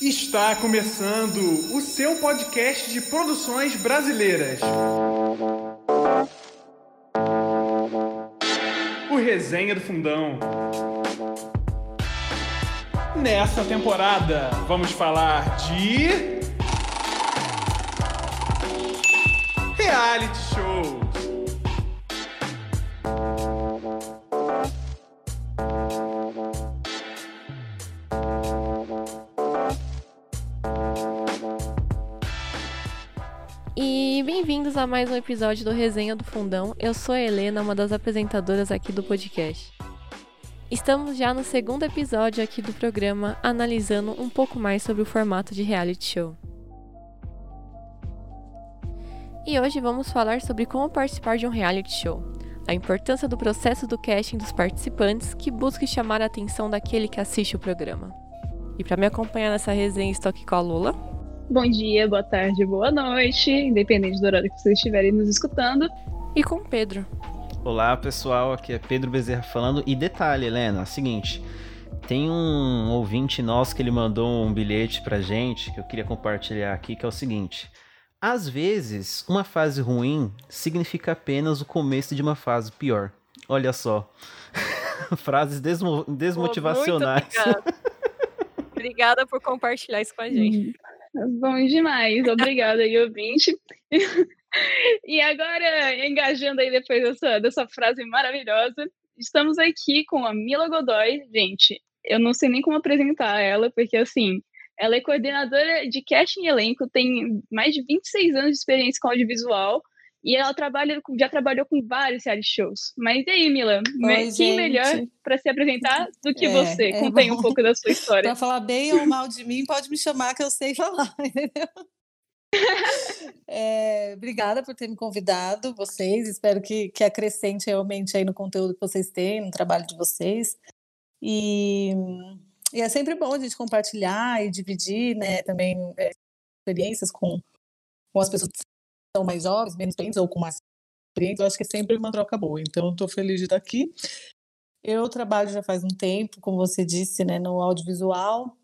Está começando o seu podcast de produções brasileiras. O Resenha do Fundão. Nessa temporada, vamos falar de. Reality shows. A mais um episódio do Resenha do Fundão. Eu sou a Helena, uma das apresentadoras aqui do podcast. Estamos já no segundo episódio aqui do programa, analisando um pouco mais sobre o formato de reality show. E hoje vamos falar sobre como participar de um reality show, a importância do processo do casting dos participantes que busca chamar a atenção daquele que assiste o programa. E para me acompanhar nessa resenha, estou aqui com a Lula. Bom dia, boa tarde, boa noite, independente do horário que vocês estiverem nos escutando. E com o Pedro. Olá pessoal, aqui é Pedro Bezerra falando. E detalhe, Helena, é o seguinte: tem um ouvinte nosso que ele mandou um bilhete pra gente que eu queria compartilhar aqui, que é o seguinte. Às vezes, uma fase ruim significa apenas o começo de uma fase pior. Olha só. Frases desmo desmotivacionais. Muito obrigada. obrigada por compartilhar isso com a gente. Bom demais, obrigada aí, ouvinte. e agora, engajando aí depois dessa, dessa frase maravilhosa, estamos aqui com a Mila Godoy. Gente, eu não sei nem como apresentar ela, porque assim, ela é coordenadora de casting e elenco, tem mais de 26 anos de experiência com audiovisual e ela trabalha, já trabalhou com vários reality shows. Mas e aí, Mila? Oi, quem gente. melhor para se apresentar do que É, você? é Conta aí um pouco da sua história. Para falar bem ou mal de mim, pode me chamar que eu sei falar, entendeu? É, obrigada por ter me convidado, vocês. Espero que, que acrescente realmente aí no conteúdo que vocês têm, no trabalho de vocês. E, e é sempre bom a gente compartilhar e dividir, né, também é, experiências com, com as pessoas são mais jovens, menos experientes ou com mais experientes. Eu acho que é sempre uma troca boa. Então, estou feliz de estar aqui. Eu trabalho já faz um tempo, como você disse, né, no audiovisual.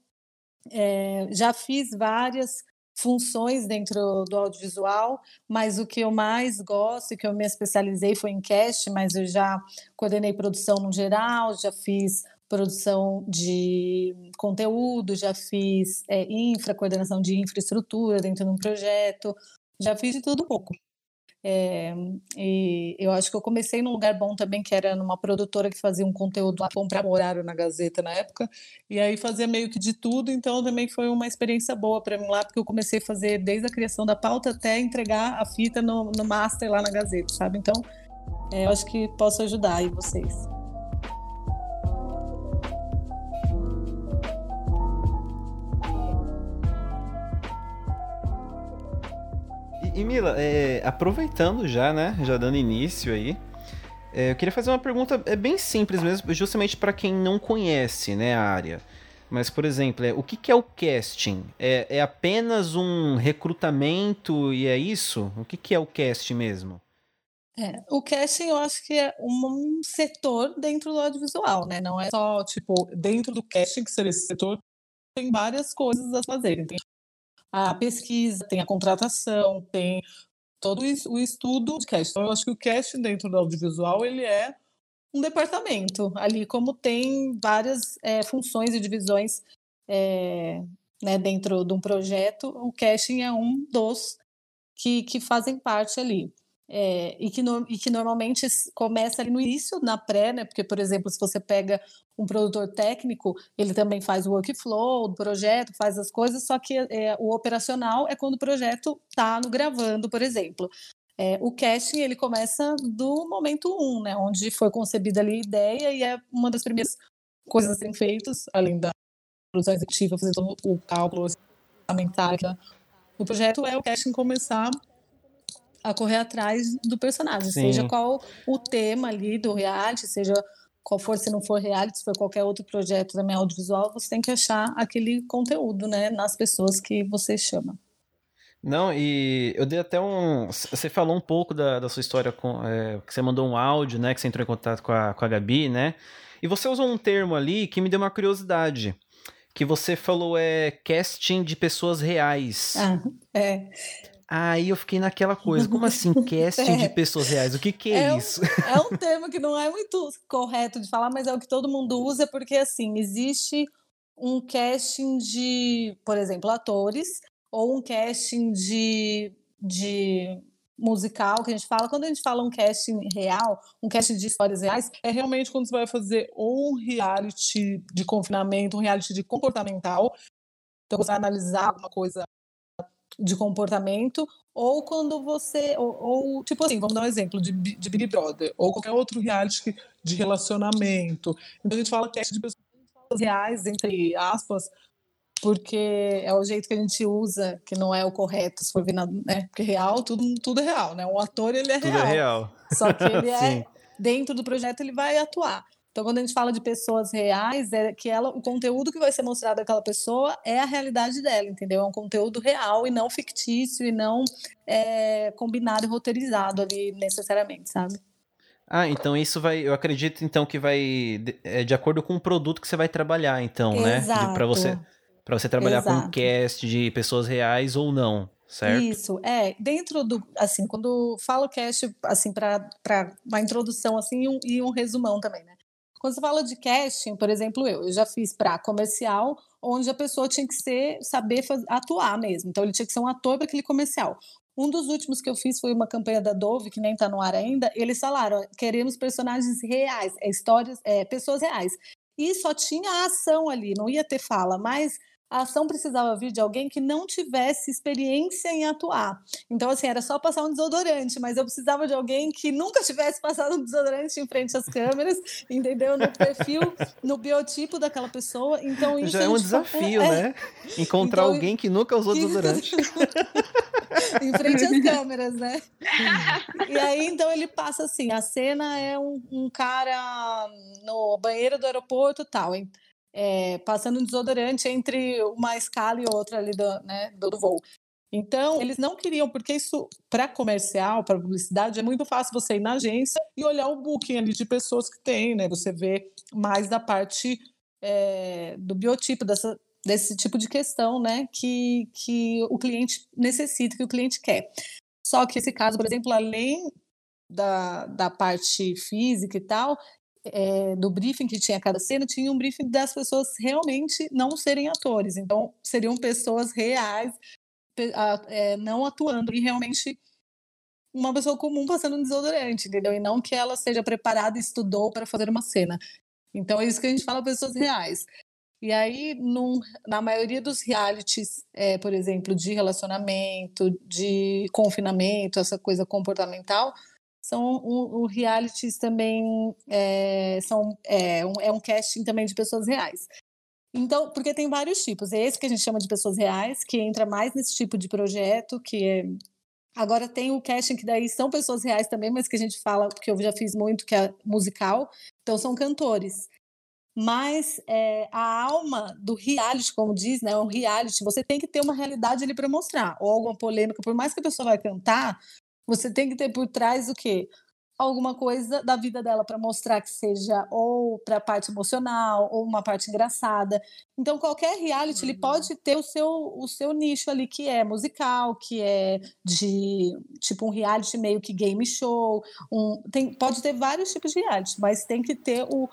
É, já fiz várias funções dentro do audiovisual, mas o que eu mais gosto e que eu me especializei foi em cast, mas eu já coordenei produção no geral, já fiz produção de conteúdo, já fiz é, infra, coordenação de infraestrutura dentro de um projeto, já fiz de tudo um pouco. É, e eu acho que eu comecei num lugar bom também, que era numa produtora que fazia um conteúdo lá, comprava horário na Gazeta na época, e aí fazia meio que de tudo, então também foi uma experiência boa para mim lá, porque eu comecei a fazer desde a criação da pauta até entregar a fita no, no master lá na Gazeta, sabe? Então, é, eu acho que posso ajudar aí vocês. E, Mila, é, aproveitando já, né? Já dando início aí. é, eu queria fazer uma pergunta é bem simples mesmo, justamente para quem não conhece né, a área. Mas, por exemplo, é, o que, que é o casting? É, é apenas um recrutamento e é isso? O que, que é o casting mesmo? É, o casting eu acho que é um setor dentro do audiovisual, né? Não é só, tipo, dentro do casting, que seria esse setor, tem várias coisas a fazerem. Tem a pesquisa, tem a contratação, tem todo o estudo de casting. Então, eu acho que o casting dentro do audiovisual, ele é um departamento ali, como tem várias é, funções e divisões é, né, dentro de um projeto, o casting é um dos que, que fazem parte ali. É, e, que no- e que normalmente começa ali no início, na pré, né? Porque, por exemplo, se você pega um produtor técnico, ele também faz o workflow do projeto, faz as coisas, só que é, o operacional é quando o projeto está no gravando, por exemplo. É, o casting ele começa do momento um, né? Onde foi concebida ali a ideia e é uma das primeiras coisas a serem feitas, além da produção executiva, fazer todo o cálculo orçamentário do projeto, é o casting começar a correr atrás do personagem, Sim. seja qual o tema ali do reality, seja qual for, se não for reality, se for qualquer outro projeto também audiovisual, você tem que achar aquele conteúdo, né, nas pessoas que você chama. Não, e eu dei até um. Você falou um pouco da, da sua história com. é, que você mandou um áudio, né? Que você entrou em contato com a, com a Gabi, né? E você usou um termo ali que me deu uma curiosidade. que você falou é casting de pessoas reais. Ah, é. Aí eu fiquei naquela coisa, como assim casting é. de pessoas reais? O que, que é, é isso? Um, é um termo que não é muito correto de falar, mas é o que todo mundo usa, porque assim, existe um casting de, por exemplo, atores, ou um casting de, de musical que a gente fala. Quando a gente fala um casting real, um casting de histórias reais, é realmente quando você vai fazer um reality de confinamento, um reality de comportamental. Então você vai analisar alguma coisa de comportamento, ou quando você. Ou, ou, tipo assim, vamos dar um exemplo de, de Big Brother, ou qualquer outro reality de relacionamento. Então a gente fala cast de pessoas reais, entre aspas, porque é o jeito que a gente usa, que não é o correto, se for ver na, né? Porque real, tudo, tudo é real, né? Um ator, ele é tudo real. é real. Só que ele é, dentro do projeto, ele vai atuar. Então, quando a gente fala de pessoas reais, é que ela, o conteúdo que vai ser mostrado daquela pessoa é a realidade dela, entendeu? É um conteúdo real e não fictício e não é, combinado e roteirizado ali necessariamente, sabe? Ah, então isso vai. Eu acredito então que vai. É de acordo com o produto que você vai trabalhar, então, Exato. né? Para você para você trabalhar Exato. com um cast de pessoas reais ou não, certo? Isso, é. Dentro do, assim, quando falo cast, assim, para uma introdução, assim, e um, e um resumão também, né? Quando você fala de casting, por exemplo, eu, eu já fiz para comercial, onde a pessoa tinha que ser, saber atuar mesmo. Então, ele tinha que ser um ator para aquele comercial. Um dos últimos que eu fiz foi uma campanha da Dove, que nem está no ar ainda. Eles falaram: queremos personagens reais, é, histórias, é, pessoas reais. E só tinha a ação ali, não ia ter fala, mas a ação precisava vir de alguém que não tivesse experiência em atuar. Então, assim, era só passar um desodorante, mas eu precisava de alguém que nunca tivesse passado um desodorante em frente às câmeras, entendeu? No perfil, no biotipo daquela pessoa. Então, isso Já é um desafio, é... né? Encontrar então, alguém que nunca usou desodorante. em frente às câmeras, né? E aí, então, ele passa assim: a cena é um, um cara no banheiro do aeroporto tal. Hein? É, passando um desodorante entre uma escala e outra ali do, né, do, voo. Então, eles não queriam, porque isso, para comercial, para publicidade, é muito fácil você ir na agência e olhar o booking ali de pessoas que tem, né? Você vê mais da parte é, do biotipo, dessa, desse tipo de questão, né? Que, que o cliente necessita, que o cliente quer. Só que esse caso, por exemplo, além da, da parte física e tal, é, do briefing que tinha cada cena, tinha um briefing das pessoas realmente não serem atores. Então, seriam pessoas reais, é, não atuando, e realmente uma pessoa comum passando um desodorante, entendeu? E não que ela seja preparada e estudou para fazer uma cena. Então, é isso que a gente fala pessoas reais. E aí, num, na maioria dos realities, é, por exemplo, de relacionamento, de confinamento, essa coisa comportamental, são um, um realities também é, são é um, é um casting também de pessoas reais. Então, porque tem vários tipos. É esse que a gente chama de pessoas reais, que entra mais nesse tipo de projeto, que é Agora tem o casting que daí são pessoas reais também, mas que a gente fala, porque eu já fiz muito, que é musical, então são cantores. Mas é, a alma do reality, como diz, né, um reality, você tem que ter uma realidade ali para mostrar, ou alguma polêmica, por mais que a pessoa vai cantar, você tem que ter por trás o quê? Alguma coisa da vida dela para mostrar que seja ou para a parte emocional ou uma parte engraçada. Então, qualquer reality uhum. ele pode ter o seu, o seu nicho ali, que é musical, que é de tipo um reality meio que game show. Um, tem, pode ter vários tipos de reality, mas tem que ter o,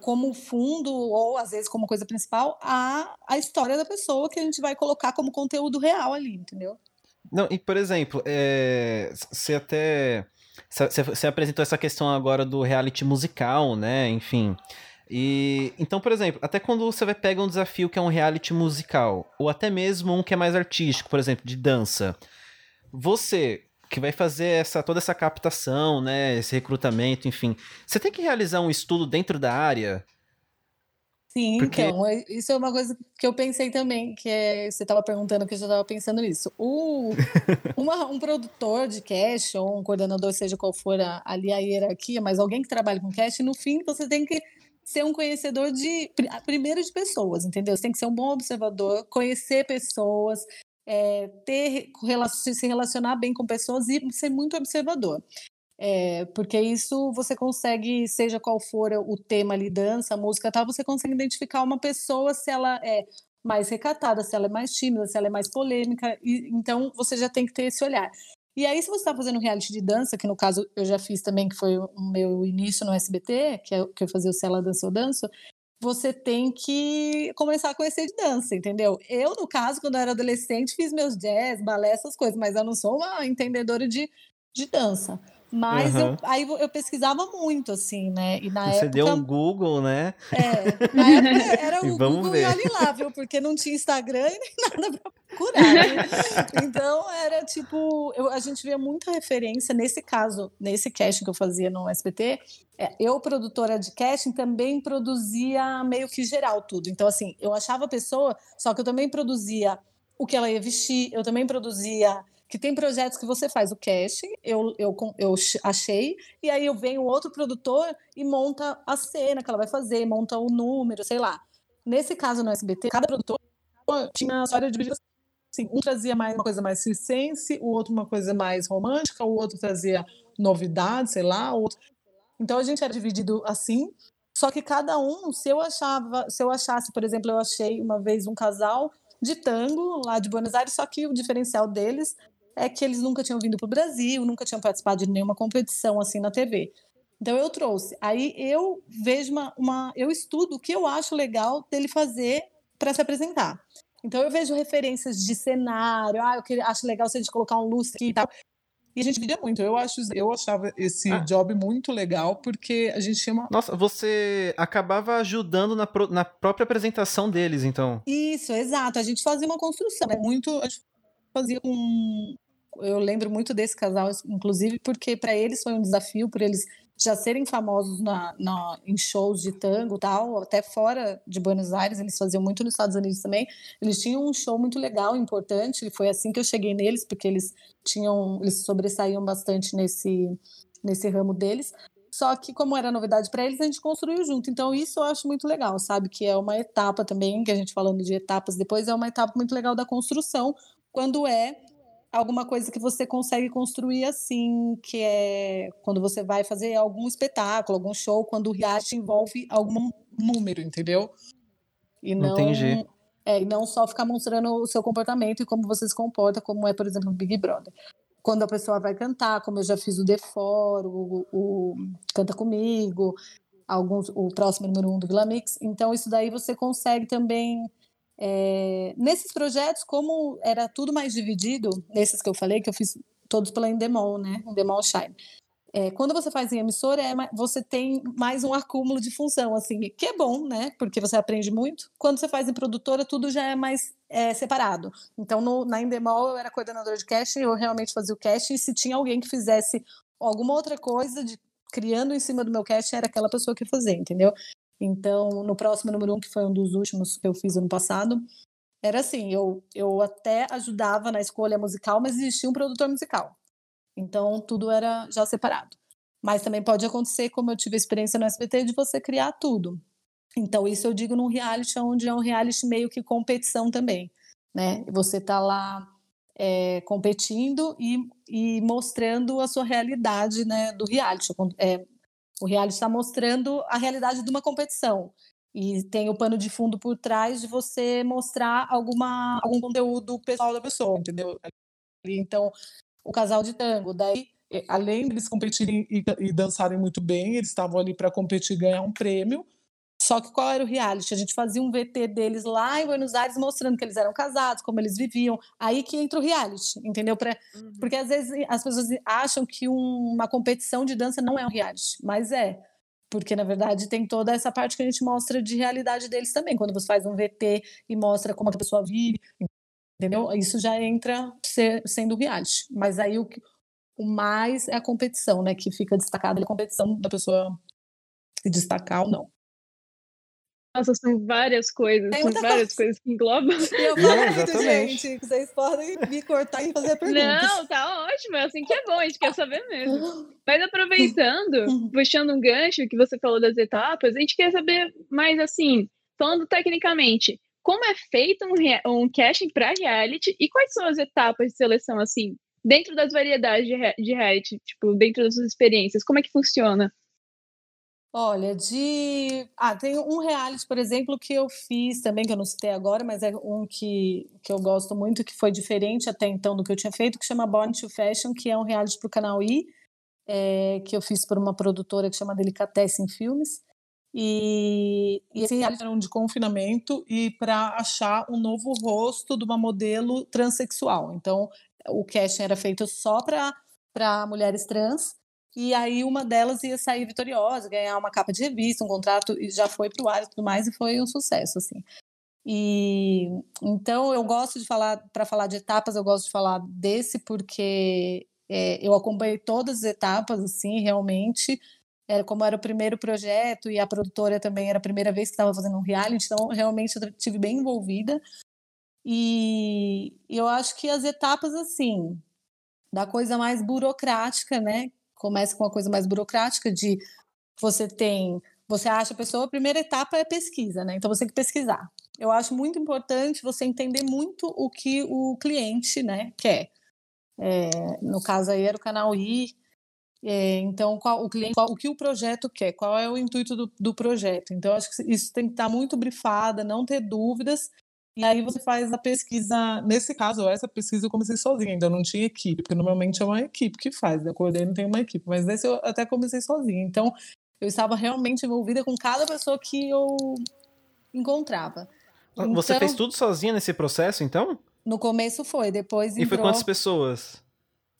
como fundo ou às vezes como coisa principal a, a história da pessoa que a gente vai colocar como conteúdo real ali, entendeu? Não, e por exemplo, é, você até. Você apresentou essa questão agora do reality musical, né? Enfim. E então, por exemplo, até quando você vai pegar um desafio que é um reality musical, ou até mesmo um que é mais artístico, por exemplo, de dança, você que vai fazer essa toda essa captação, né, esse recrutamento, enfim, você tem que realizar um estudo dentro da área Sim, Porque... então, é, isso é uma coisa que eu pensei também, que é, você estava perguntando que eu já estava pensando nisso. O, uma, um produtor de cash, ou um coordenador, seja qual for a, ali a hierarquia, mas alguém que trabalha com cash, no fim você tem que ser um conhecedor de, primeiro de pessoas, entendeu? Você tem que ser um bom observador, conhecer pessoas, é, ter, se relacionar bem com pessoas e ser muito observador. É, porque isso você consegue, seja qual for o tema ali, dança, música tal, você consegue identificar uma pessoa se ela é mais recatada, se ela é mais tímida, se ela é mais polêmica. E, então você já tem que ter esse olhar. E aí, se você está fazendo reality de dança, que no caso eu já fiz também, que foi o meu início no SBT, que, é, que eu fazia o Se Ela Dança Eu Danço, você tem que começar a conhecer de dança, entendeu? Eu, no caso, quando eu era adolescente, fiz meus jazz, balé, essas coisas, mas eu não sou uma entendedora de, de dança. Mas uhum. eu, aí eu pesquisava muito, assim, né? E na Você época, deu um Google, né? É, na época era o Google ver. e olha lá, viu? Porque não tinha Instagram e nem nada pra procurar. Né? Então era tipo, eu, a gente via muita referência nesse caso, nesse casting que eu fazia no SBT. É, eu, produtora de casting, também produzia meio que geral tudo. Então, assim, eu achava a pessoa, só que eu também produzia o que ela ia vestir, eu também produzia que tem projetos que você faz o casting, eu, eu, eu achei, e aí eu venho outro produtor e monta a cena que ela vai fazer, monta o número, sei lá. Nesse caso no SBT, cada produtor tinha a história dividida assim, um trazia mais uma coisa mais circense, o outro uma coisa mais romântica, o outro trazia novidade, sei lá, outro... Então a gente era dividido assim, só que cada um, se eu achava, se eu achasse, por exemplo, eu achei uma vez um casal de tango lá de Buenos Aires, só que o diferencial deles é que eles nunca tinham vindo para o Brasil, nunca tinham participado de nenhuma competição assim na TV. Então eu trouxe. Aí eu vejo uma, uma eu estudo o que eu acho legal dele fazer para se apresentar. Então eu vejo referências de cenário, ah, eu queria, acho legal se a gente colocar um lustre aqui e tal. E a gente viria muito. Eu, acho, eu achava esse ah. job muito legal, porque a gente tinha uma. Nossa, você acabava ajudando na, pro, na própria apresentação deles, então. Isso, exato. A gente fazia uma construção. É muito. A gente fazia um, eu lembro muito desse casal, inclusive, porque para eles foi um desafio, por eles já serem famosos na, na, em shows de tango tal, até fora de Buenos Aires, eles faziam muito nos Estados Unidos também. Eles tinham um show muito legal, importante, e foi assim que eu cheguei neles, porque eles tinham, eles sobressaíam bastante nesse, nesse ramo deles. Só que, como era novidade para eles, a gente construiu junto. Então, isso eu acho muito legal, sabe? Que é uma etapa também, que a gente falando de etapas depois, é uma etapa muito legal da construção, quando é alguma coisa que você consegue construir assim, que é quando você vai fazer algum espetáculo, algum show, quando o reality envolve algum número, entendeu? E não, Entendi. É, e não só ficar mostrando o seu comportamento e como você se comporta, como é, por exemplo, no Big Brother. Quando a pessoa vai cantar, como eu já fiz o The For, o, o Canta Comigo, alguns, o próximo número um do Vila Mix. Então, isso daí você consegue também é, nesses projetos, como era tudo mais dividido, nesses que eu falei, que eu fiz todos pela Endemol, né? Endemol Shine. É, quando você faz em emissora, é, você tem mais um acúmulo de função, assim, que é bom, né? Porque você aprende muito. Quando você faz em produtora, tudo já é mais é, separado. Então, no, na Endemol, eu era coordenadora de casting, eu realmente fazia o casting, e se tinha alguém que fizesse alguma outra coisa, de, criando em cima do meu casting, era aquela pessoa que fazia, entendeu? Então, no próximo número um, que foi um dos últimos que eu fiz ano passado, era assim, eu, eu até ajudava na escolha musical, mas existia um produtor musical. Então, tudo era já separado. Mas também pode acontecer, como eu tive experiência no SBT, de você criar tudo. Então, isso eu digo num reality, onde é um reality meio que competição também, né? Você tá lá é, competindo e, e mostrando a sua realidade, né, do reality. É, o reality está mostrando a realidade de uma competição. E tem o pano de fundo por trás de você mostrar alguma, algum conteúdo pessoal da pessoa, entendeu? Então, o casal de tango, daí, além deles competirem e, e dançarem muito bem, eles estavam ali para competir e ganhar um prêmio, só que qual era o reality? A gente fazia um VT deles lá em Buenos Aires mostrando que eles eram casados, como eles viviam. Aí que entra o reality, entendeu? Pra, uhum. Porque às vezes as pessoas acham que um, uma competição de dança não é um reality, mas é. Porque, na verdade, tem toda essa parte que a gente mostra de realidade deles também. Quando você faz um VT e mostra como a pessoa vive, entendeu? Isso já entra ser, sendo reality. Mas aí o, o mais é a competição, né? Que fica destacada a competição da pessoa se destacar ou não. Nossa, são várias coisas, Tem são várias coisa. coisas que englobam. E eu falo muito, gente, vocês podem me cortar e fazer perguntas. Não, tá ótimo, é assim que é bom, a gente quer saber mesmo. Mas aproveitando, puxando um gancho que você falou das etapas, a gente quer saber mais assim, falando tecnicamente, como é feito um, um casting para reality e quais são as etapas de seleção assim? dentro das variedades de, de reality, tipo, dentro das suas experiências, como é que funciona? Olha, de. Ah, tem um reality, por exemplo, que eu fiz também, que eu não citei agora, mas é um que, que eu gosto muito, que foi diferente até então do que eu tinha feito, que chama Born to Fashion, que é um reality para o canal I, é, que eu fiz por uma produtora que chama Delicatessen Filmes. E, e esse reality era um de confinamento e para achar um novo rosto de uma modelo transexual. Então, o casting era feito só para mulheres trans. E aí uma delas ia sair vitoriosa, ganhar uma capa de revista, um contrato, e já foi para o ar e tudo mais, e foi um sucesso, assim. E então eu gosto de falar, para falar de etapas, eu gosto de falar desse porque é, eu acompanhei todas as etapas, assim, realmente. Era como era o primeiro projeto e a produtora também era a primeira vez que estava fazendo um reality, então realmente eu estive bem envolvida. E eu acho que as etapas, assim, da coisa mais burocrática, né? Começa com uma coisa mais burocrática de você tem, você acha a pessoa, a primeira etapa é pesquisa, né? Então você tem que pesquisar. Eu acho muito importante você entender muito o que o cliente, né, quer. É, no caso aí era o canal I, é, então, qual, o cliente, qual, o que o projeto quer, qual é o intuito do, do projeto. Então, acho que isso tem que estar muito brifada, não ter dúvidas, e aí você faz a pesquisa. Nesse caso, essa pesquisa eu comecei sozinha, ainda não tinha equipe, porque normalmente é uma equipe que faz, né? Eu acordei não tem uma equipe, mas nesse eu até comecei sozinha. Então, eu estava realmente envolvida com cada pessoa que eu encontrava. Então, você fez tudo sozinha nesse processo, então? No começo foi, depois. E foi quantas pessoas?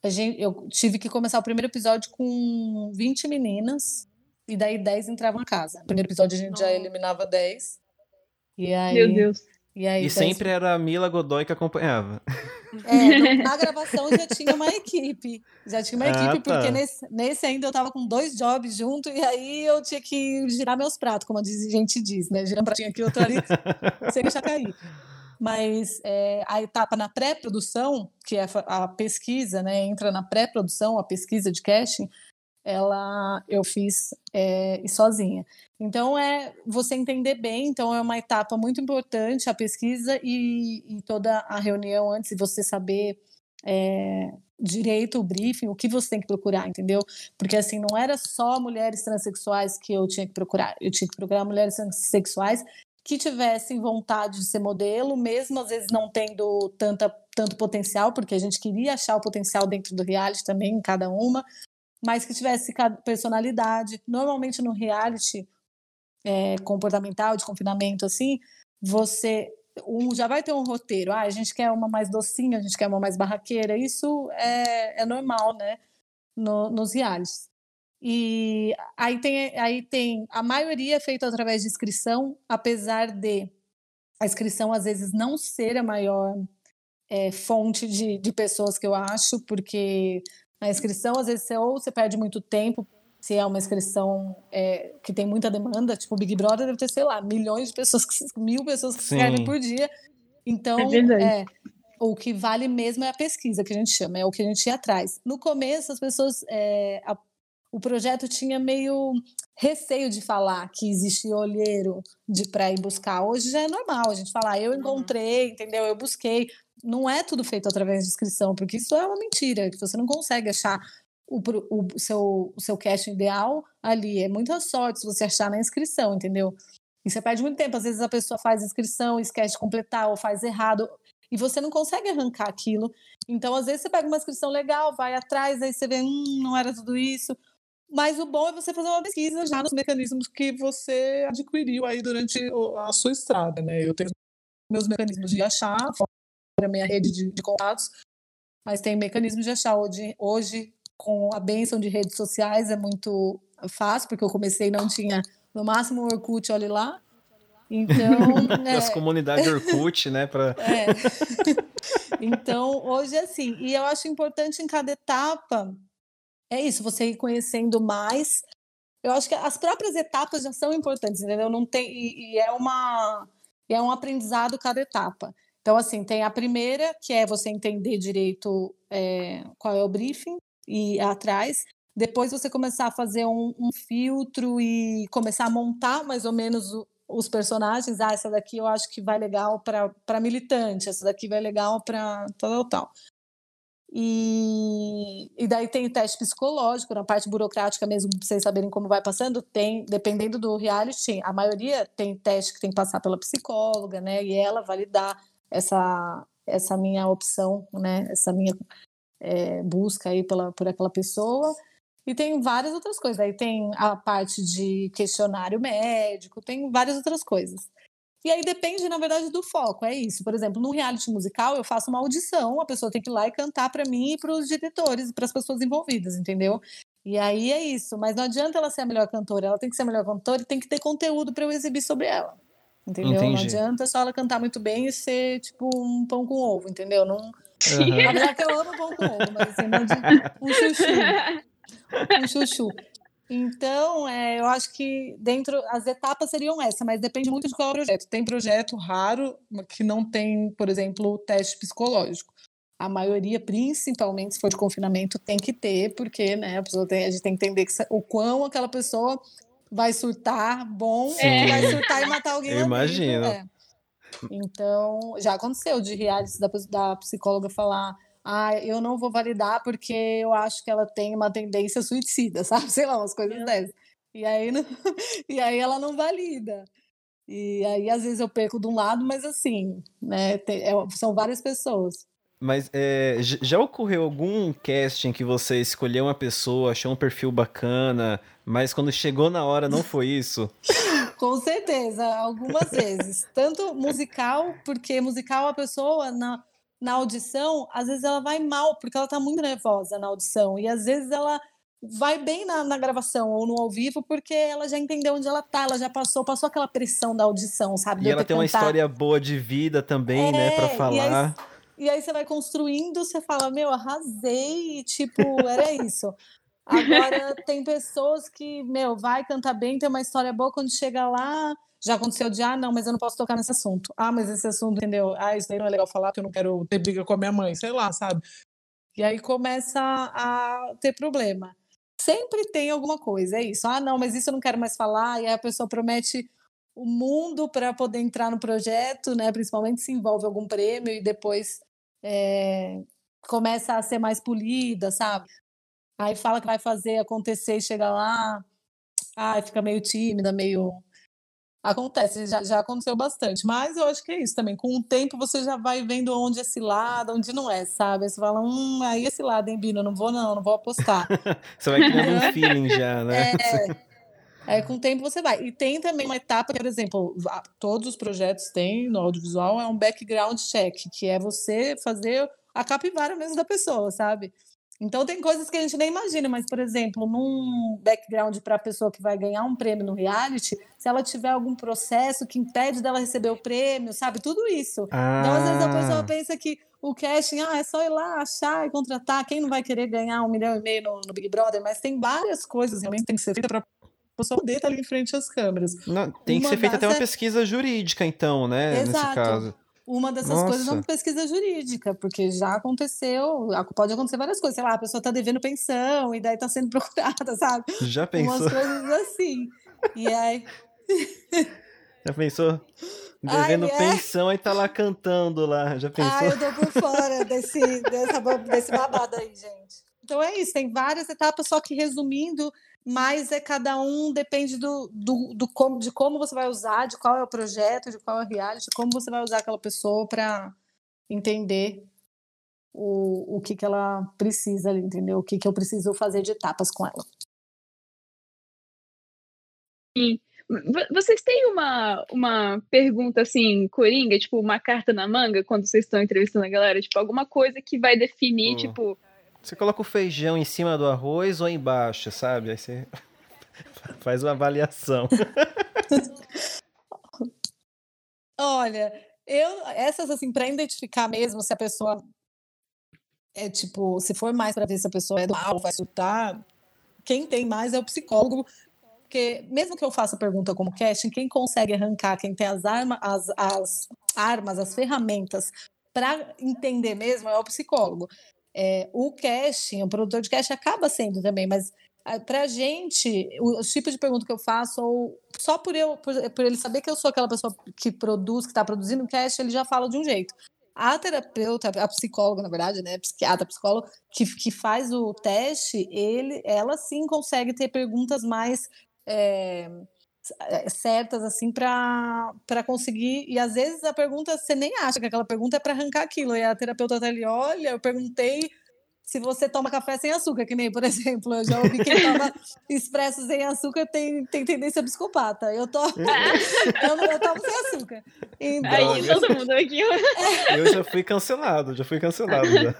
Gente, eu tive que começar o primeiro episódio com 20 meninas, e daí 10 entravam em casa. No primeiro episódio a gente já eliminava 10. E aí, Meu Deus. E, aí, e sempre era a Mila Godoy que acompanhava. É, na gravação já tinha uma equipe. Já tinha uma ah, equipe, tá. porque nesse, nesse, ainda eu tava com dois jobs junto, e aí eu tinha que girar meus pratos, como a gente diz, né? Girando um pratinho aqui, outro ali, sem deixar cair. Mas é, a etapa na pré-produção, que é a pesquisa, né? Entra na pré-produção, a pesquisa de casting, ela eu fiz é, sozinha. Então é você entender bem, então é uma etapa muito importante a pesquisa e, e toda a reunião antes de você saber é, direito o briefing, o que você tem que procurar, entendeu? Porque assim não era só mulheres transexuais que eu tinha que procurar, eu tinha que procurar mulheres transexuais que tivessem vontade de ser modelo, mesmo às vezes não tendo tanta, tanto potencial, porque a gente queria achar o potencial dentro do reality também, em cada uma, mas que tivesse personalidade. Normalmente no reality é, comportamental, de confinamento, assim, você um, já vai ter um roteiro. Ah, a gente quer uma mais docinha, a gente quer uma mais barraqueira. Isso é, é normal, né? No, nos realities. E aí tem, aí tem. A maioria é feita através de inscrição, apesar de a inscrição às vezes não ser a maior é, fonte de, de pessoas que eu acho, porque a inscrição, às vezes, você, ou você perde muito tempo, se é uma inscrição é, que tem muita demanda, tipo o Big Brother deve ter, sei lá, milhões de pessoas, mil pessoas que se inscrevem por dia. Então, é, é, o que vale mesmo é a pesquisa, que a gente chama, é o que a gente ia atrás. No começo, as pessoas. É, a, o projeto tinha meio receio de falar que existia olheiro de para ir buscar. Hoje já é normal a gente falar, eu uhum. encontrei, entendeu? Eu busquei não é tudo feito através de inscrição, porque isso é uma mentira, que você não consegue achar o, o, seu, o seu casting ideal ali. É muita sorte se você achar na inscrição, entendeu? E você perde muito tempo. Às vezes a pessoa faz inscrição, esquece de completar ou faz errado, e você não consegue arrancar aquilo. Então, às vezes, você pega uma inscrição legal, vai atrás, aí você vê, hum, não era tudo isso. Mas o bom é você fazer uma pesquisa já nos mecanismos que você adquiriu aí durante a sua estrada, né? Eu tenho meus mecanismos de achar a minha rede de, de contatos, mas tem mecanismos de achar. Hoje, hoje, com a benção de redes sociais, é muito fácil, porque eu comecei não tinha, no máximo, o Orkut, olhe lá. Então. é... As comunidades Orkut, né? Pra... É. então, hoje é assim. E eu acho importante em cada etapa. É isso, você ir conhecendo mais. Eu acho que as próprias etapas já são importantes, entendeu? Não tem, e, e é uma é um aprendizado cada etapa. Então, assim, tem a primeira, que é você entender direito é, qual é o briefing e atrás. Depois você começar a fazer um, um filtro e começar a montar mais ou menos o, os personagens. Ah, essa daqui eu acho que vai legal para militante, essa daqui vai legal para tal, tal, tal. E, e daí tem o teste psicológico, na parte burocrática mesmo, para vocês saberem como vai passando, tem, dependendo do reality, a maioria tem teste que tem que passar pela psicóloga, né? E ela validar essa, essa minha opção, né? Essa minha é, busca aí pela, por aquela pessoa. E tem várias outras coisas. Aí tem a parte de questionário médico, tem várias outras coisas. E aí depende, na verdade, do foco. É isso. Por exemplo, no reality musical, eu faço uma audição, a pessoa tem que ir lá e cantar para mim e para os diretores e para as pessoas envolvidas, entendeu? E aí é isso. Mas não adianta ela ser a melhor cantora, ela tem que ser a melhor cantora e tem que ter conteúdo para eu exibir sobre ela. Entendeu? Entendi. Não adianta só ela cantar muito bem e ser tipo um pão com ovo, entendeu? Não. Uhum. Apesar que eu amo pão com ovo, mas assim, não de... um chuchu. Um chuchu. Então, é, eu acho que dentro as etapas seriam essa, mas depende muito de qual é o projeto. Tem projeto raro que não tem, por exemplo, o teste psicológico. A maioria, principalmente se for de confinamento, tem que ter, porque né, a, pessoa tem, a gente tem que entender que, o quão aquela pessoa vai surtar bom é. vai surtar e matar alguém. Eu imagino. É. Então, já aconteceu de reality da, da psicóloga falar ah, eu não vou validar porque eu acho que ela tem uma tendência suicida, sabe? Sei lá, umas coisas é. dessas. E aí, não... e aí ela não valida. E aí, às vezes, eu perco de um lado, mas assim, né? Tem... É, são várias pessoas. Mas é, já ocorreu algum casting que você escolheu uma pessoa, achou um perfil bacana, mas quando chegou na hora não foi isso? Com certeza, algumas vezes. Tanto musical, porque musical a pessoa, na, na audição, às vezes ela vai mal, porque ela tá muito nervosa na audição. E às vezes ela vai bem na, na, gravação ou no ao vivo, porque ela já entendeu onde ela tá, ela já passou, passou aquela pressão da audição, sabe? E ela tem uma história boa de vida também, é, né, pra falar. E aí, e aí, você vai construindo, você fala, meu, arrasei, tipo, era isso. Agora, tem pessoas que, meu, vai cantar bem, tem uma história boa, quando chega lá, já aconteceu de, ah, não, mas eu não posso tocar nesse assunto. Ah, mas esse assunto, entendeu? Ah, isso aí não é legal falar porque eu não quero ter briga com a minha mãe, sei lá, sabe? E aí começa a ter problema. Sempre tem alguma coisa, é isso. Ah, não, mas isso eu não quero mais falar. E aí a pessoa promete o mundo para poder entrar no projeto, né? Principalmente se envolve algum prêmio e depois é, começa a ser mais polida, sabe? Aí fala que vai fazer acontecer e chega lá, ah, fica meio tímida, meio Acontece, já, já aconteceu bastante. Mas eu acho que é isso também. Com o tempo você já vai vendo onde é cilada, onde não é, sabe? Aí você fala, hum, aí é cilada, hein, Bino? Não vou não, não vou apostar. você vai criando um feeling já, né? É, é, com o tempo você vai. E tem também uma etapa, por exemplo, todos os projetos têm no audiovisual, é um background check, que é você fazer a capivara mesmo da pessoa, sabe? Então tem coisas que a gente nem imagina, mas por exemplo, num background para a pessoa que vai ganhar um prêmio no reality, se ela tiver algum processo que impede dela receber o prêmio, sabe? Tudo isso. Ah. Então às vezes a pessoa ah. pensa que o casting, ah, é só ir lá achar e contratar. Quem não vai querer ganhar um milhão e meio no, no Big Brother? Mas tem várias coisas realmente que tem que ser feita para pessoa poder estar ali em frente às câmeras. Não, tem uma que ser feita até uma é... pesquisa jurídica, então, né? Exato. Nesse caso. Uma dessas Nossa. coisas é uma pesquisa jurídica, porque já aconteceu, pode acontecer várias coisas. Sei lá, a pessoa está devendo pensão e daí está sendo procurada, sabe? Já pensou? Umas coisas assim. E aí. Já pensou? Devendo Ai, é? pensão e tá lá cantando lá. Já pensou? Ai, eu tô por fora desse, dessa, desse babado aí, gente. Então é isso, tem várias etapas, só que resumindo, mas é cada um depende do, do, do como, de como você vai usar, de qual é o projeto, de qual é o reality, como você vai usar aquela pessoa para entender o, o que, que ela precisa ali, entendeu? O que, que eu preciso fazer de etapas com ela. Sim. Vocês têm uma, uma pergunta assim, coringa, tipo uma carta na manga, quando vocês estão entrevistando a galera? Tipo, alguma coisa que vai definir, tipo, você coloca o feijão em cima do arroz ou embaixo, sabe? Aí você faz uma avaliação. Olha, eu essas assim para identificar mesmo se a pessoa é tipo, se for mais para ver se a pessoa é do mal, vai surtar, quem tem mais é o psicólogo, porque mesmo que eu faça pergunta como casting, quem consegue arrancar, quem tem as, arma, as, as armas, as ferramentas para entender mesmo é o psicólogo. É, o casting, o produtor de casting acaba sendo também, mas ah, para a gente, o, tipo de pergunta que eu faço, ou só por, eu, por, por, ele saber que eu sou aquela pessoa que produz, que está produzindo o cast, ele já fala de um jeito. a terapeuta, a psicóloga, na verdade, né, psiquiatra, psicóloga, que, que faz o teste, ele, ela sim consegue ter perguntas mais é, certas, assim, para conseguir. E às vezes a pergunta, você nem acha que aquela pergunta é para arrancar aquilo. E a terapeuta tá ali, olha, eu perguntei se você toma café sem açúcar, que nem, por exemplo, eu já ouvi quem toma expresso sem açúcar tem, tem tendência psicopata. Eu, tomo, eu, eu tomo sem açúcar. Então, Aí, todo mundo aqui. Eu já fui cancelado, já fui cancelado. Já.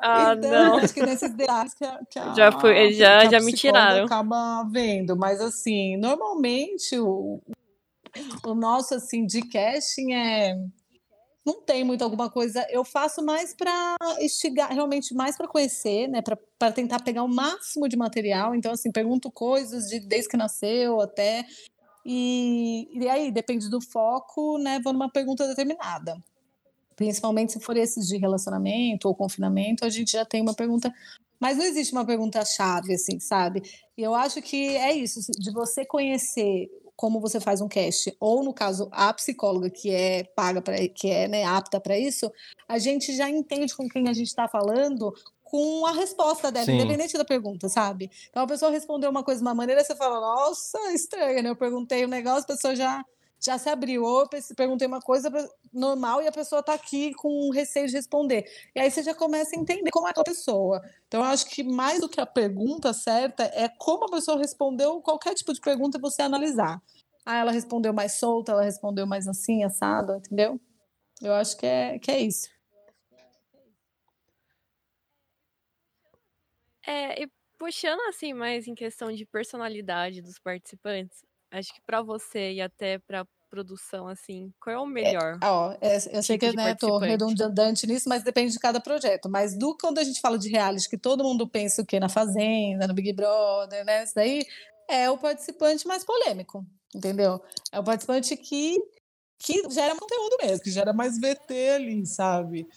Ah, então, não. acho que nesses detalhes que a, que a, já foi, já, já me tiraram. acaba vendo, mas assim, normalmente o, o nosso assim de casting é não tem muito alguma coisa. Eu faço mais para instigar, realmente mais para conhecer, né? Para tentar pegar o máximo de material. Então, assim, pergunto coisas de desde que nasceu até. E, e aí, depende do foco, né? Vou numa pergunta determinada. Principalmente se for esses de relacionamento ou confinamento, a gente já tem uma pergunta. Mas não existe uma pergunta-chave, assim, sabe? E eu acho que é isso, de você conhecer como você faz um cast, ou no caso a psicóloga que é paga para que é né, apta para isso, a gente já entende com quem a gente está falando com a resposta dela, Sim. independente da pergunta, sabe? Então a pessoa respondeu uma coisa de uma maneira, você fala, nossa, estranha, né? Eu perguntei um negócio, a pessoa já já se abriu, ou eu perguntei uma coisa normal e a pessoa está aqui com receio de responder. E aí você já começa a entender como é a pessoa. Então, eu acho que mais do que a pergunta certa é como a pessoa respondeu qualquer tipo de pergunta você analisar. Ah, ela respondeu mais solta, ela respondeu mais assim, assado, entendeu? Eu acho que é, que é isso. É, e puxando assim mais em questão de personalidade dos participantes, acho que para você e até para produção, assim, qual é o é, melhor? É, ó, é, eu sei tipo que né, tô redundante nisso, mas depende de cada projeto. Mas do quando a gente fala de reality, que todo mundo pensa o quê? Na Fazenda, no Big Brother, né? Isso daí é o participante mais polêmico, entendeu? É o participante que, que gera conteúdo mesmo, que gera mais VT ali, sabe?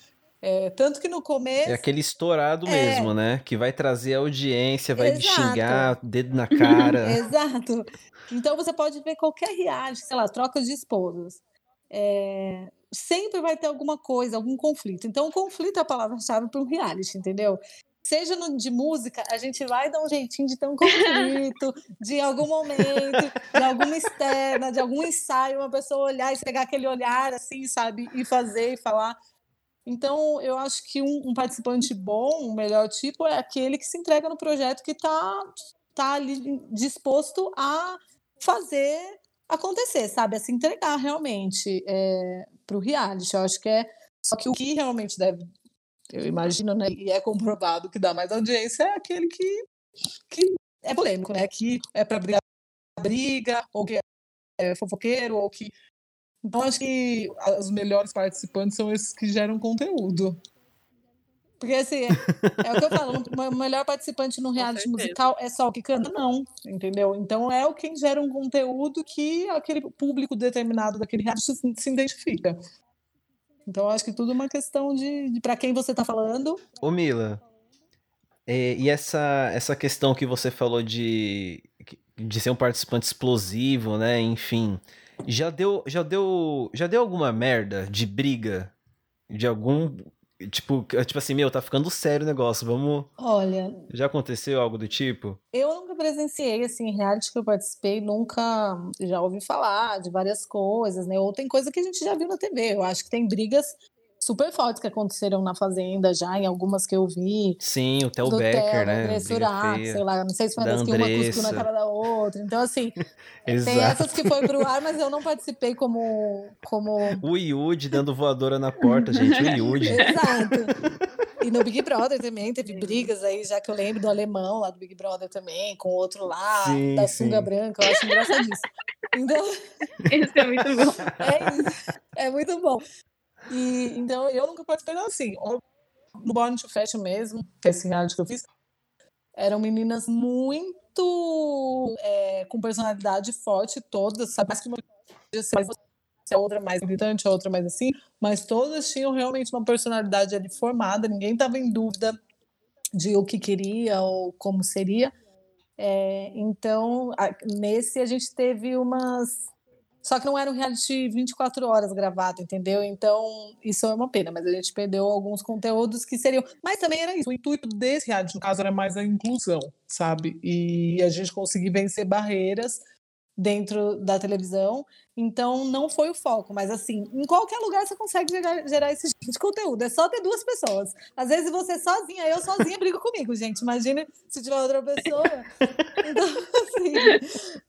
É, tanto que no começo. É aquele estourado é... mesmo, né? Que vai trazer audiência, vai Exato. xingar, dedo na cara. Exato. Então você pode ver qualquer reality, sei lá, troca de esposas. É... Sempre vai ter alguma coisa, algum conflito. Então, o conflito é a palavra-chave para um reality, entendeu? Seja no, de música, a gente vai dar um jeitinho de ter um conflito, de algum momento, de alguma externa, de algum ensaio, uma pessoa olhar e pegar aquele olhar assim, sabe? E fazer e falar. Então, eu acho que um, um participante bom, o melhor tipo, é aquele que se entrega no projeto que está tá ali disposto a fazer acontecer, sabe? A se entregar realmente é, para o reality. Eu acho que é. Só que o que realmente deve, eu imagino, né? E é comprovado que dá mais audiência é aquele que, que é polêmico, né? Que é para brigar briga, ou que é fofoqueiro, ou que. Então, acho que os melhores participantes são esses que geram conteúdo. Porque, assim, é, é, o que eu falo, o melhor participante no reality musical é só o que canta, não, entendeu? Então é o quem gera um conteúdo que aquele público determinado daquele reality se, se identifica. Então acho que tudo é uma questão de, de para quem você está falando. Ô Mila, é, e essa, essa questão que você falou de, de ser um participante explosivo, né? Enfim, já deu, já deu, já deu alguma merda de briga de algum Tipo, tipo assim, meu, tá ficando sério o negócio, vamos. Olha. Já aconteceu algo do tipo? Eu nunca presenciei, assim, reality que eu participei, nunca já ouvi falar de várias coisas, né? Ou tem coisa que a gente já viu na TV. Eu acho que tem brigas super fortes que aconteceram na Fazenda já, em algumas que eu vi. Sim, o Theo Becker, né? Surak, sei lá, não sei se parece que uma cuspiu na cara da outra. Então, assim, tem essas que foi pro ar, mas eu não participei como... como... O Yudi dando voadora na porta, gente, o Yudi. Exato. E no Big Brother também teve brigas aí, já que eu lembro do alemão lá do Big Brother também, com o outro lá, sim, da sunga sim. branca, eu acho engraçadíssimo. Então... Esse é muito bom. É isso. É muito bom. E, então, eu nunca participei assim. No Born to Fashion mesmo, que é esse reality que eu fiz, eram meninas muito é, com personalidade forte, todas, sabe? Mais que uma a outra mais gritante, a outra mais assim, mas todas tinham realmente uma personalidade ali formada, ninguém estava em dúvida de o que queria ou como seria. É, então, a, nesse a gente teve umas Só que não era um reality 24 horas gravado, entendeu? Então, isso é uma pena, mas a gente perdeu alguns conteúdos que seriam. Mas também era isso. O intuito desse reality, no caso, era mais a inclusão, sabe? E a gente conseguir vencer barreiras dentro da televisão. Então, não foi o foco, mas assim, em qualquer lugar você consegue gerar, gerar esse tipo de conteúdo. É só ter duas pessoas. Às vezes você sozinha, eu sozinha brigo comigo, gente. Imagina se tiver outra pessoa. Então, assim,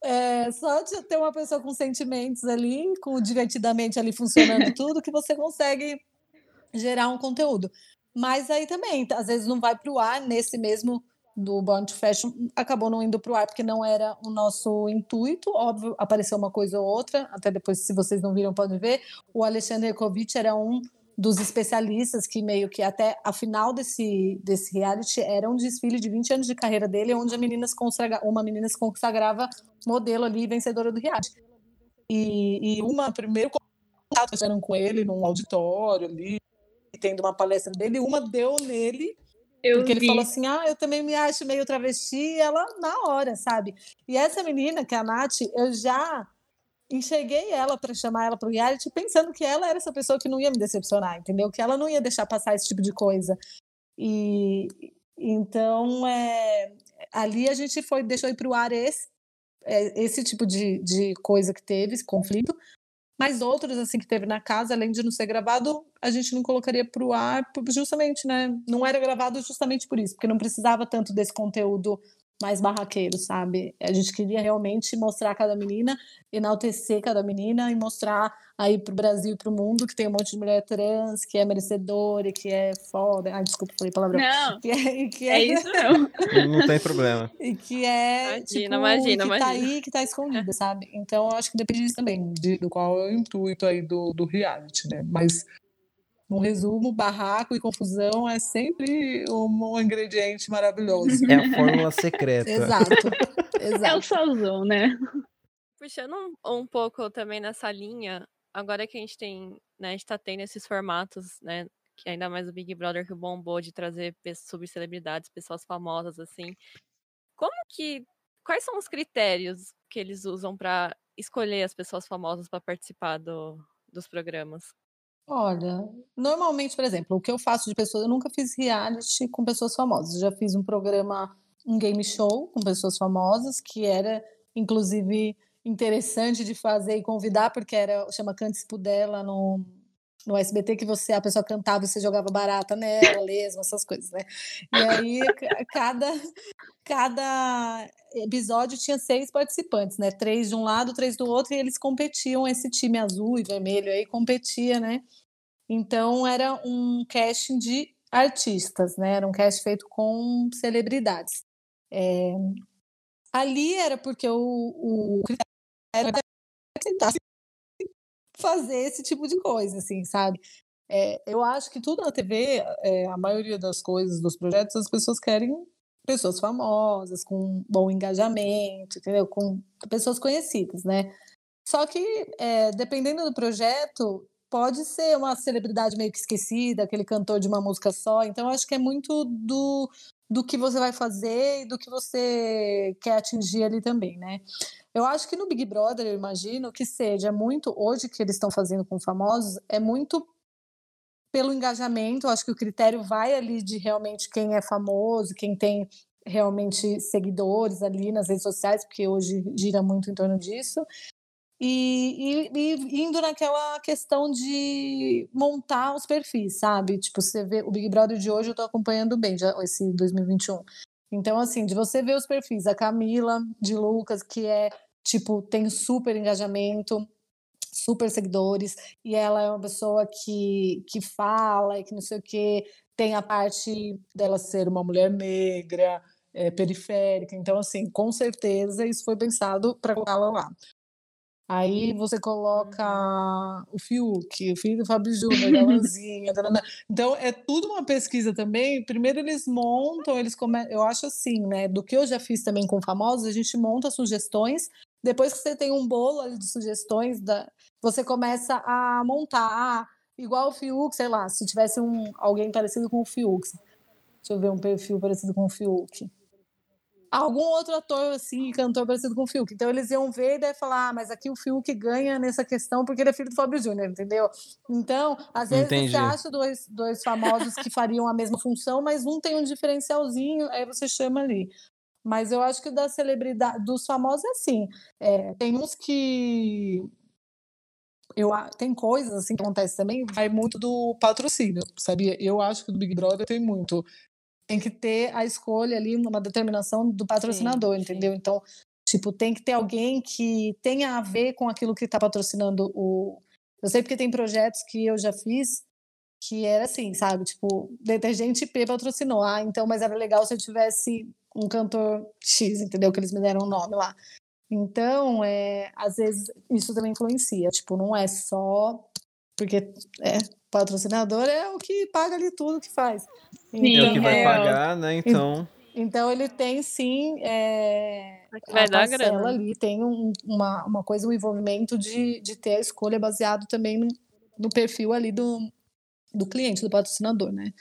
é só ter uma pessoa com sentimentos ali, com divertidamente ali funcionando tudo, que você consegue gerar um conteúdo. Mas aí também, às vezes não vai para o ar nesse mesmo do Born Fashion acabou não indo para o ar porque não era o nosso intuito. Óbvio, apareceu uma coisa ou outra, até depois, se vocês não viram, podem ver. O Alexandre Kovic era um dos especialistas que meio que até a final desse, desse reality era um desfile de 20 anos de carreira dele, onde a menina consagra, uma menina se consagrava modelo ali, vencedora do reality. E, e uma primeiro contato fizeram com ele num auditório ali, tendo uma palestra dele, uma deu nele eu Porque vi. ele falou assim: ah, eu também me acho meio travesti, e ela na hora, sabe? E essa menina, que é a Nath, eu já enxerguei ela para chamar ela para o reality, pensando que ela era essa pessoa que não ia me decepcionar, entendeu? Que ela não ia deixar passar esse tipo de coisa. E então é, ali a gente foi deixou ir para o ar esse, é, esse tipo de, de coisa que teve, esse conflito, mas outros, assim, que teve na casa, além de não ser gravado, a gente não colocaria para o ar, justamente, né? Não era gravado justamente por isso, porque não precisava tanto desse conteúdo mais barraqueiro, sabe? A gente queria realmente mostrar cada menina, enaltecer cada menina e mostrar aí pro Brasil e pro mundo que tem um monte de mulher trans, que é merecedora, que é foda. Ai, desculpa, falei palavrão. Não, que é, que é... é isso não. não tem problema. E que é, imagina, tipo, imagina, que imagina. tá aí, que tá escondida, sabe? Então, eu acho que depende disso também, de, do qual é o intuito aí do, do reality, né? Mas um resumo, barraco e confusão é sempre um, ingrediente maravilhoso. É a fórmula secreta. exato, exato. É o salzão, né? Puxando um, um, pouco também nessa linha, agora que a gente tem, né, a gente tá tendo esses formatos, né, que ainda mais o Big Brother que bombou de trazer subcelebridades, pessoas famosas, assim, como que, quais são os critérios que eles usam para escolher as pessoas famosas para participar do, dos programas? Olha, normalmente, por exemplo, o que eu faço de pessoas, eu nunca fiz reality com pessoas famosas. Eu já fiz um programa, um game show com pessoas famosas, que era, inclusive, interessante de fazer e convidar, porque era chama Cante Pudela no, no SBT, que você a pessoa cantava e você jogava barata nela, lesma, essas coisas, né? E aí cada, cada episódio tinha seis participantes, né? Três de um lado, três do outro, e eles competiam, esse time azul e vermelho aí competia, né? Então era um casting de artistas, né? Era um casting feito com celebridades. É... Ali era porque o, o era fazer esse tipo de coisa, assim, sabe? É, eu acho que tudo na TV, é, a maioria das coisas, dos projetos, as pessoas querem pessoas famosas, com bom engajamento, entendeu? Com pessoas conhecidas, né? Só que, é, dependendo do projeto, pode ser uma celebridade meio que esquecida, aquele cantor de uma música só. Então, acho que é muito do, do que você vai fazer e do que você quer atingir ali também, né? Eu acho que no Big Brother, eu imagino que seja muito, hoje que eles estão fazendo com famosos, é muito pelo engajamento. Eu acho que o critério vai ali de realmente quem é famoso, quem tem realmente seguidores ali nas redes sociais, porque hoje gira muito em torno disso. E, e, e, indo naquela questão de montar os perfis, sabe? Tipo, você vê o Big Brother de hoje, eu tô acompanhando bem, já esse 2021. Então, assim, de você ver os perfis, a Camila de Lucas, que é, tipo, tem super engajamento, super seguidores, e ela é uma pessoa que, que fala e que não sei o quê, tem a parte dela ser uma mulher negra, é, periférica, então, assim, com certeza isso foi pensado para colocá-la lá. Aí você coloca o Fiuk, o filho do Fábio Júnior, a Lanzinha. então é tudo uma pesquisa também. Primeiro eles montam, eles come... eu acho assim, né? Do que eu já fiz também com famosos, a gente monta sugestões. Depois que você tem um bolo de sugestões, da... você começa a montar. Ah, igual o Fiuk, sei lá, se tivesse um, alguém parecido com o Fiuk. Deixa eu ver um perfil parecido com o Fiuk. Algum outro ator, assim, cantor parecido com o Fiuk. Então eles iam ver e daí falar, ah, mas aqui o Fiuk ganha nessa questão porque ele é filho do Fábio Júnior, entendeu? Então, às vezes Entendi. você acha dois, dois famosos que fariam a mesma função, mas um tem um diferencialzinho, aí você chama ali. Mas eu acho que da celebridade, dos famosos é assim. É, tem uns que eu tem coisas assim que acontece também, vai muito do patrocínio, sabia? Eu acho que do Big Brother tem muito tem que ter a escolha ali, uma determinação do patrocinador, sim, entendeu? Sim. Então, tipo, tem que ter alguém que tenha a ver com aquilo que está patrocinando o. Eu sei porque tem projetos que eu já fiz que era assim, sabe? Tipo, detergente P patrocinou. Ah, então, mas era legal se eu tivesse um cantor X, entendeu? Que eles me deram um nome lá. Então, é, às vezes, isso também influencia. Tipo, não é só porque é, patrocinador é o que paga ali tudo que faz. Então, é o que vai é, pagar, né? Então. Então ele tem sim é, vai dar grana. ali, tem um, uma, uma coisa, um envolvimento de, de ter a escolha baseado também no, no perfil ali do, do cliente, do patrocinador, né?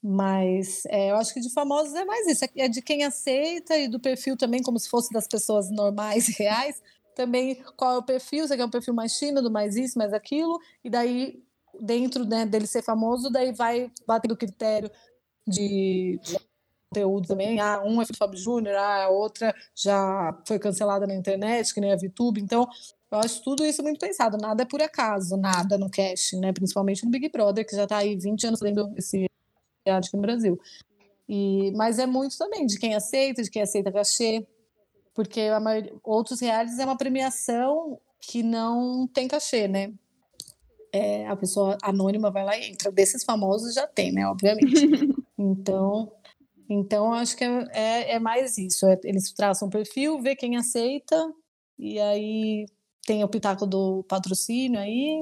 Mas é, eu acho que de famosos é mais isso, é de quem aceita e do perfil também, como se fosse das pessoas normais e reais, também qual é o perfil, você quer um perfil mais tímido, mais isso, mais aquilo, e daí dentro né, dele ser famoso, daí vai bater o critério de, de conteúdo também. Ah, um é Fábio Júnior, ah, a outra já foi cancelada na internet, que nem a VTube. Então, eu acho tudo isso muito pensado. Nada é por acaso, nada no casting, né? Principalmente no Big Brother, que já está aí 20 anos fazendo esse reality no Brasil. E, mas é muito também de quem aceita, de quem aceita cachê, porque a maioria, outros realities é uma premiação que não tem cachê, né? é, a pessoa anônima vai lá e entra. Desses famosos já tem, né? Obviamente. então, então acho que é, é, é mais isso. É, eles traçam um perfil, vê quem aceita, e aí tem o pitaco do patrocínio aí,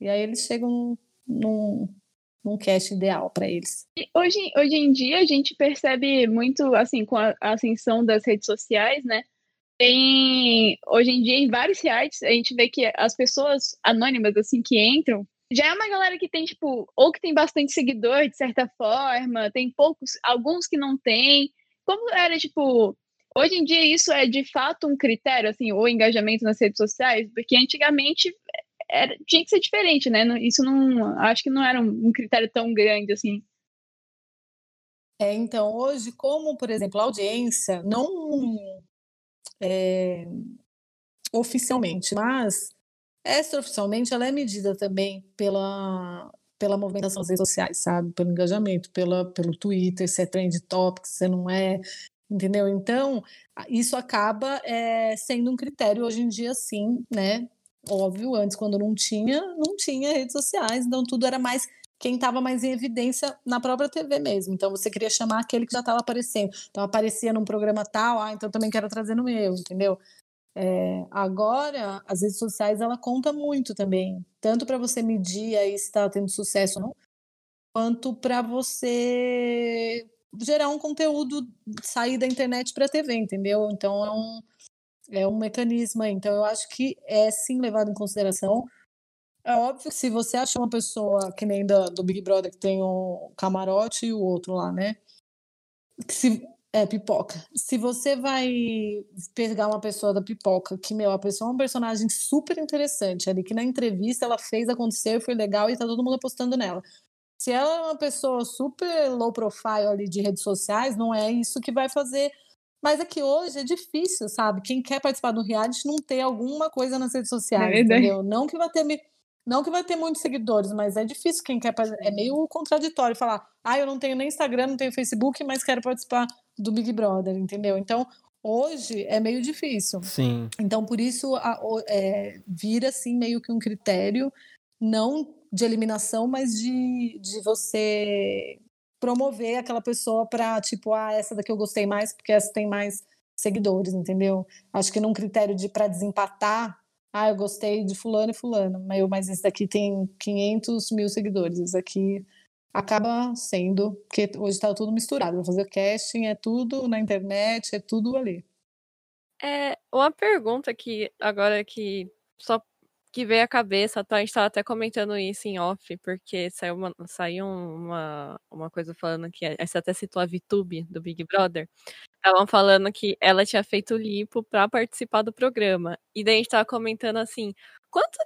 e aí eles chegam num, num cast ideal para eles. Hoje, hoje em dia a gente percebe muito, assim, com a ascensão das redes sociais, né? tem hoje em dia em vários sites a gente vê que as pessoas anônimas assim que entram já é uma galera que tem tipo ou que tem bastante seguidor de certa forma tem poucos alguns que não tem. Como era tipo hoje em dia isso é de fato um critério assim o engajamento nas redes sociais? Porque antigamente era, tinha que ser diferente né? Isso não acho que não era um, um critério tão grande assim. É, então, hoje, como, por exemplo, a audiência não é, oficialmente, mas extraoficialmente ela é medida também pela, pela movimentação das redes sociais, sabe? Pelo engajamento, pela, pelo Twitter, se é trend topic, se não é, entendeu? Então, isso acaba é, sendo um critério hoje em dia, sim, né? Óbvio, antes, quando não tinha, não tinha redes sociais, então tudo era mais quem estava mais em evidência na própria TV mesmo. Então você queria chamar aquele que já estava aparecendo. Então aparecia num programa tal, ah, então também quero trazer no meu, entendeu? É, agora, as redes sociais ela conta muito também, tanto para você medir aí se está tendo sucesso ou não, quanto para você gerar um conteúdo sair da internet para a TV, entendeu? Então é um é um mecanismo aí. Então eu acho que é sim levado em consideração é óbvio que se você achar uma pessoa que nem da, do Big Brother, que tem um camarote e o outro lá, né? Se, é, pipoca. Se você vai pegar uma pessoa da pipoca, que, meu, a pessoa é um personagem super interessante ali, que na entrevista ela fez acontecer, foi legal e tá todo mundo apostando nela. Se ela é uma pessoa super low profile ali de redes sociais, não é isso que vai fazer. Mas é que hoje é difícil, sabe? Quem quer participar do reality não ter alguma coisa nas redes sociais, é entendeu? Não que vai ter não que vai ter muitos seguidores, mas é difícil quem quer. É meio contraditório falar, ah, eu não tenho nem Instagram, não tenho Facebook, mas quero participar do Big Brother, entendeu? Então, hoje é meio difícil. Sim. Então, por isso, a, é, vira assim meio que um critério, não de eliminação, mas de, de você promover aquela pessoa para, tipo, ah, essa daqui eu gostei mais porque essa tem mais seguidores, entendeu? Acho que num critério de para desempatar ah, eu gostei de fulano e fulano, mas, esse daqui tem 500 mil seguidores, esse aqui acaba sendo, porque hoje está tudo misturado, vou fazer casting, é tudo na internet, é tudo ali. É, uma pergunta que agora que só que veio à cabeça, tá? a gente estava até comentando isso em off, porque saiu uma, saiu uma, uma coisa falando que, você até citou a VTube do Big Brother, estavam falando que ela tinha feito lipo para participar do programa, e daí a gente estava comentando assim, quanto,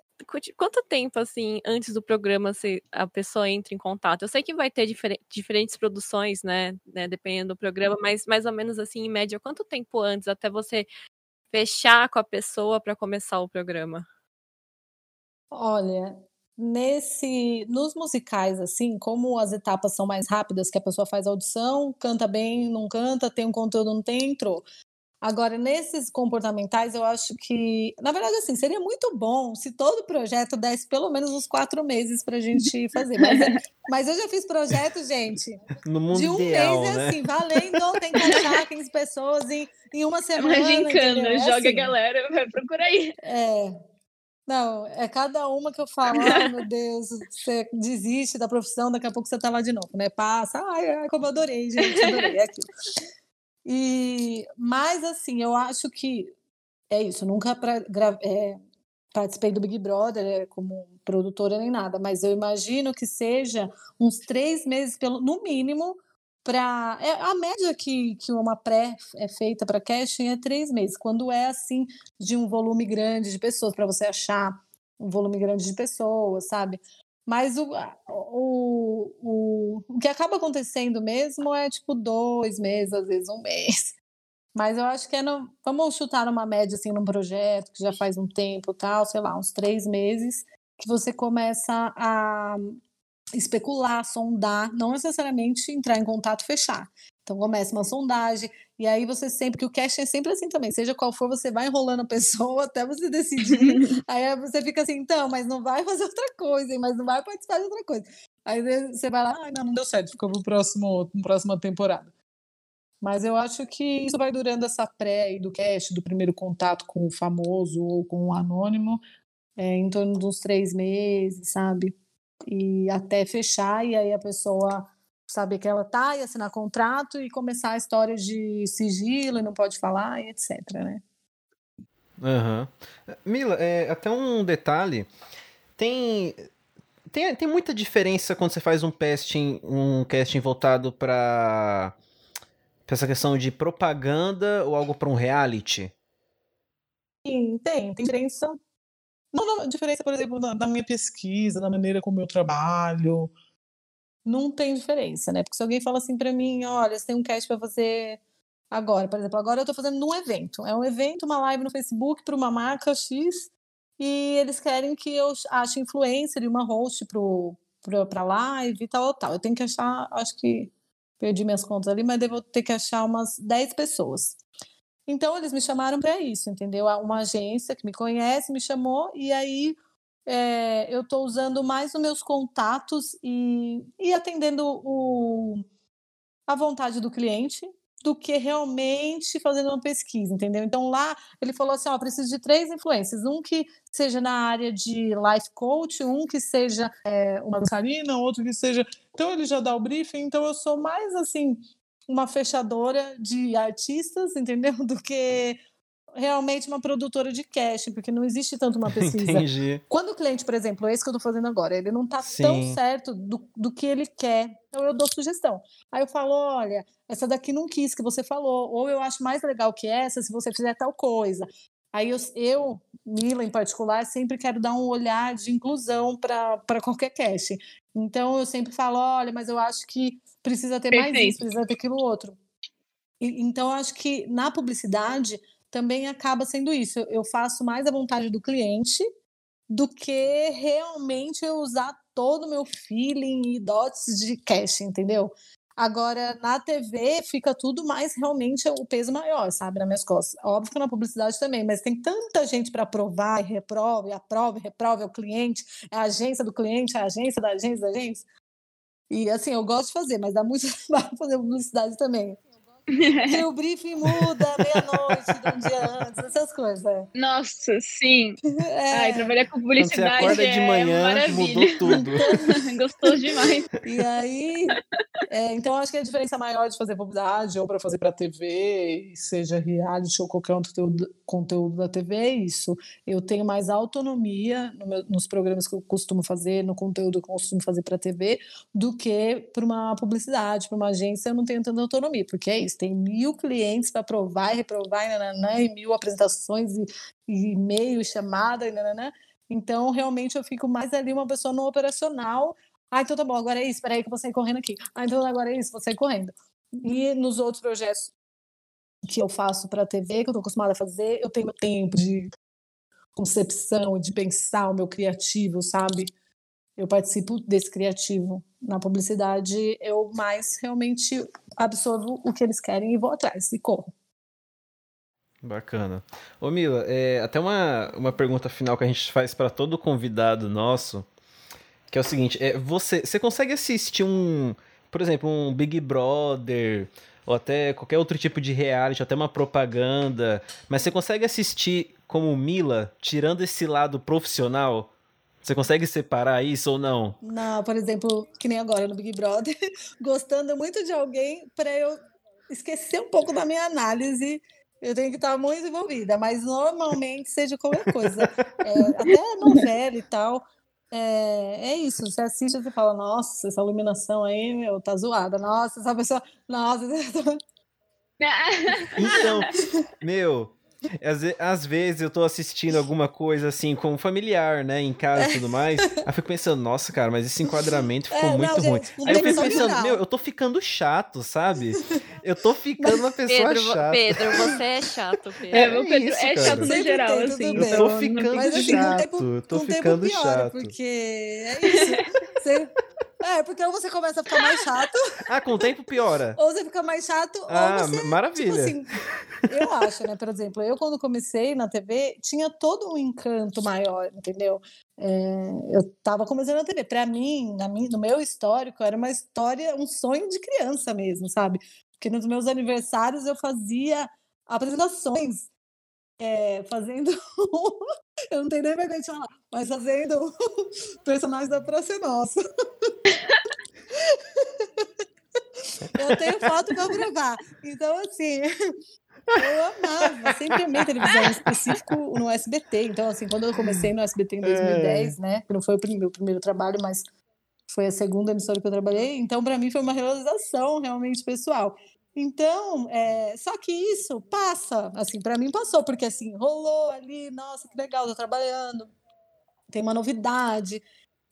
quanto tempo, assim, antes do programa se a pessoa entra em contato? Eu sei que vai ter difer diferentes produções, né, né, dependendo do programa, mas mais ou menos assim, em média, quanto tempo antes até você fechar com a pessoa para começar o programa? Olha, nesse nos musicais, assim, como as etapas são mais rápidas, que a pessoa faz audição, canta bem, não canta, tem um conteúdo, não tem, entrou. Agora, nesses comportamentais, eu acho que, na verdade, assim, seria muito bom se todo projeto desse pelo menos uns quatro meses para a gente fazer. Mas, é, mas, eu já fiz projeto, gente, no mundo de um ideal, mês, né? assim, valendo, tem que achar 15 pessoas em, em uma semana. É uma gincana, é joga assim. a galera, vai procurar aí. É, não, é cada uma que eu falo, ai meu Deus, você desiste da profissão, daqui a pouco você tá lá de novo, né? Passa, ai, ai como eu adorei, gente, adorei é aquilo. E, mas assim, eu acho que é isso, nunca pra, é, participei do Big Brother é, como produtora nem nada, mas eu imagino que seja uns três meses, pelo, no mínimo, para é, a média que, que uma pré é feita para casting é três meses. Quando é assim de um volume grande de pessoas para você achar um volume grande de pessoas, sabe? Mas o, o, o, o que acaba acontecendo mesmo é tipo dois meses, às vezes um mês. Mas eu acho que é no, vamos chutar uma média assim num projeto que já faz um tempo tal, sei lá, uns três meses, que você começa a especular, sondar, não necessariamente entrar em contato fechar. Então começa uma sondagem, e aí você sempre, que o casting é sempre assim também, seja qual for, você vai enrolando a pessoa até você decidir. aí você fica assim, então, mas não vai fazer outra coisa, mas não vai participar de outra coisa. Aí você vai lá, ah, não, não deu certo, ficou pro próximo, pro próxima temporada. Mas eu acho que isso vai durando essa pré do cast, do primeiro contato com o famoso ou com o anônimo, é, em torno de uns três meses, sabe? E até fechar, e aí a pessoa saber que ela tá e assinar contrato e começar a história de sigilo e não pode falar e etc, né? Uhum. Mila, é, até um detalhe, tem, tem, tem muita diferença quando você faz um casting, um casting voltado para essa questão de propaganda ou algo para um reality? Sim, tem, tem diferença. Não, não, diferença, por exemplo, na, na minha pesquisa, na maneira como eu trabalho, não tem diferença, né? Porque se alguém fala assim para mim, olha, você tem um cast para fazer agora, por exemplo, agora eu tô fazendo num evento. É um evento, uma live no Facebook para uma marca X e eles querem que eu ache influencer e uma host pro, pra live e tal, tal. Eu tenho que achar, acho que perdi minhas contas ali, mas devo ter que achar umas 10 pessoas. Então eles me chamaram para isso, entendeu? Uma agência que me conhece me chamou e aí é, eu estou usando mais os meus contatos e, e atendendo o, a vontade do cliente do que realmente fazendo uma pesquisa, entendeu? Então lá ele falou assim, ó, preciso de três influências, um que seja na área de life coach, um que seja é, uma dançarina, outro que seja, então ele já dá o briefing, então eu sou mais assim uma fechadora de artistas, entendeu? Do que realmente uma produtora de casting, porque não existe tanto uma pesquisa. Entendi. Quando o cliente, por exemplo, esse que eu estou fazendo agora, ele não está tão certo do, do que ele quer, então eu dou sugestão. Aí eu falo, olha, essa daqui não quis que você falou, ou eu acho mais legal que essa se você fizer tal coisa. Aí eu, eu Mila em particular, sempre quero dar um olhar de inclusão para qualquer casting. Então eu sempre falo, olha, mas eu acho que precisa ter Perfeito. mais isso, precisa ter aquilo outro. E, então eu acho que na publicidade também acaba sendo isso. Eu faço mais a vontade do cliente do que realmente eu usar todo o meu feeling e dots de cash, entendeu? Agora, na TV, fica tudo mais realmente o peso maior, sabe, nas minhas costas. Óbvio que na publicidade também, mas tem tanta gente para aprovar e reprova, e aprova e reprova, é o cliente, é a agência do cliente, é a agência da agência da agência. E assim, eu gosto de fazer, mas dá muito trabalho fazer publicidade também. E o briefing muda meia-noite, de um dia antes, essas coisas. É. Nossa, sim. É. Ai, trabalhar com publicidade Quando você acorda é de manhã, maravilha. mudou tudo. Gostou demais. E aí, É, então, acho que a diferença maior de fazer publicidade ou para fazer para TV, seja reality ou qualquer outro conteúdo, conteúdo da TV, é isso. Eu tenho mais autonomia no meu, nos programas que eu costumo fazer, no conteúdo que eu costumo fazer para TV, do que para uma publicidade, para uma agência, eu não tenho tanta autonomia, porque é isso, tem mil clientes para provar e reprovar, e, nananã, e mil apresentações, e, e e-mail, chamada, e nananã. Então, realmente, eu fico mais ali uma pessoa no operacional, ah, então tá bom, agora é isso, peraí que eu vou sair correndo aqui. Ah, então agora é isso, vou sair correndo. E nos outros projetos que eu faço para a TV, que eu estou acostumada a fazer, eu tenho tempo de concepção, de pensar o meu criativo, sabe? Eu participo desse criativo. Na publicidade, eu mais realmente absorvo o que eles querem e vou atrás e corro. Bacana. Ô Mila, é, até uma, uma pergunta final que a gente faz para todo convidado nosso que é o seguinte, é, você, você consegue assistir um, por exemplo, um Big Brother, ou até qualquer outro tipo de reality, até uma propaganda, mas você consegue assistir como Mila, tirando esse lado profissional? Você consegue separar isso ou não? Não, por exemplo, que nem agora no Big Brother, gostando muito de alguém para eu esquecer um pouco da minha análise eu tenho que estar muito envolvida, mas normalmente seja qualquer coisa. É, até novela e tal. É, é isso, você assiste e você fala, nossa, essa iluminação aí, meu, tá zoada. Nossa, essa pessoa. Nossa. então, meu, às, às, vezes eu tô assistindo alguma coisa assim com um familiar, né, em casa e tudo mais. aí eu fico pensando, nossa, cara, mas esse enquadramento ficou é, muito não, ruim. Gente, aí eu fico pensando, meu, eu tô ficando chato, sabe? Eu tô ficando uma pessoa Pedro, chata. Pedro, você é chato, Pedro. É, o Pedro é, chato no geral, assim. Eu tô ficando mas, assim, chato, tempo, tô ficando pior, chato. Porque é isso. Você é, porque ou você começa a ficar mais chato. Ah, com o tempo piora. Ou você fica mais chato, ah, ou você. Maravilha. Tipo assim, eu acho, né? Por exemplo, eu quando comecei na TV, tinha todo um encanto maior, entendeu? É, eu tava começando na TV. Pra mim, na minha, no meu histórico, era uma história, um sonho de criança mesmo, sabe? Porque nos meus aniversários eu fazia apresentações é, fazendo. eu não tenho nem vergonha de falar, mas fazendo personagens da Praça Nossa. eu tenho foto para provar. Então, assim, eu amava, sempre amei televisão, em específico no SBT. Então, assim, quando eu comecei no SBT em 2010, é. né? Que não foi o meu primeiro trabalho, mas foi a segunda emissora que eu trabalhei. Então, para mim, foi uma realização realmente pessoal. Então, é, só que isso passa, assim, para mim passou, porque assim, rolou ali, nossa, que legal, tô trabalhando, tem uma novidade.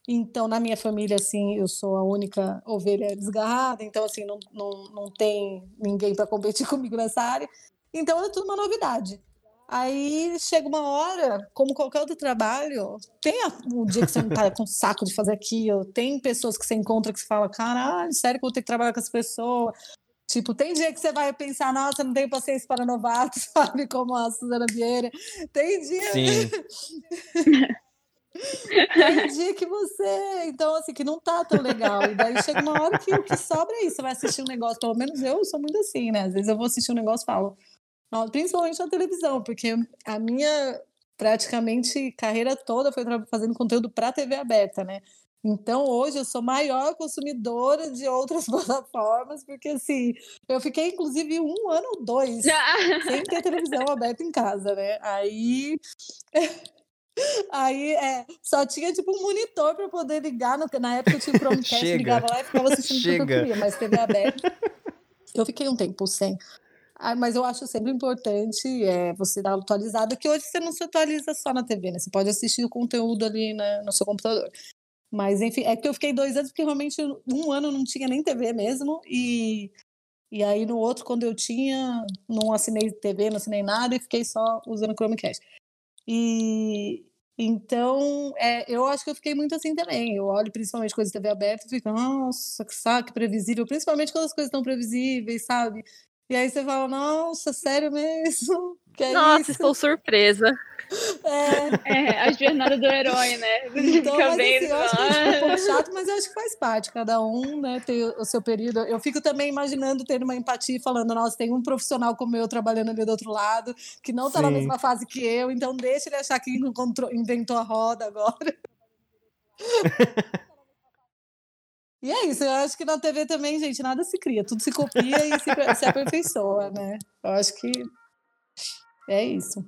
Então, na minha família, assim, eu sou a única ovelha desgarrada, então, assim, não, não, não tem ninguém para competir comigo nessa área. Então, é tudo uma novidade. Aí chega uma hora, como qualquer outro trabalho, tem o dia que você não tá com saco de fazer aquilo, tem pessoas que você encontra que você fala, caralho, sério que eu vou ter que trabalhar com essa pessoa? Tipo, tem dia que você vai pensar, nossa, não tenho paciência para novatos, sabe? Como a Suzana Vieira. Tem dia. Sim. tem dia que você. Então, assim, que não tá tão legal. E daí chega uma hora que o que sobra é isso. Você vai assistir um negócio, pelo menos eu sou muito assim, né? Às vezes eu vou assistir um negócio e falo. Principalmente na televisão, porque a minha praticamente carreira toda foi fazendo conteúdo para TV aberta, né? Então, hoje eu sou maior consumidora de outras plataformas, porque assim, eu fiquei inclusive um ano ou dois sem ter televisão aberta em casa, né? Aí. Aí é, só tinha tipo um monitor para poder ligar. No, na época eu tinha o Chromecast, ligava lá e ficava assistindo Chega. o que eu queria, mas TV aberta. Eu fiquei um tempo sem. Ah, mas eu acho sempre importante é, você dar atualizada, que hoje você não se atualiza só na TV, né? Você pode assistir o conteúdo ali né, no seu computador. Mas, enfim, é que eu fiquei dois anos, porque realmente um ano não tinha nem TV mesmo. E, e aí no outro, quando eu tinha, não assinei TV, não assinei nada e fiquei só usando Chromecast. E então, é, eu acho que eu fiquei muito assim também. Eu olho principalmente coisas de TV aberta e fico, nossa, que saco, previsível. Principalmente quando as coisas estão previsíveis, sabe? E aí você fala, nossa, sério mesmo? Que é Nossa, isso? estou surpresa. É. é, a jornada do herói, né? Então, mas, assim, eu acho que é um pouco chato, mas eu acho que faz parte. Cada um né, tem o seu período. Eu fico também imaginando tendo uma empatia falando, nossa, tem um profissional como eu trabalhando ali do outro lado, que não está na mesma fase que eu, então deixa ele achar que encontrou, inventou a roda agora. E é isso, eu acho que na TV também, gente, nada se cria, tudo se copia e se, se aperfeiçoa, né? Eu acho que é isso.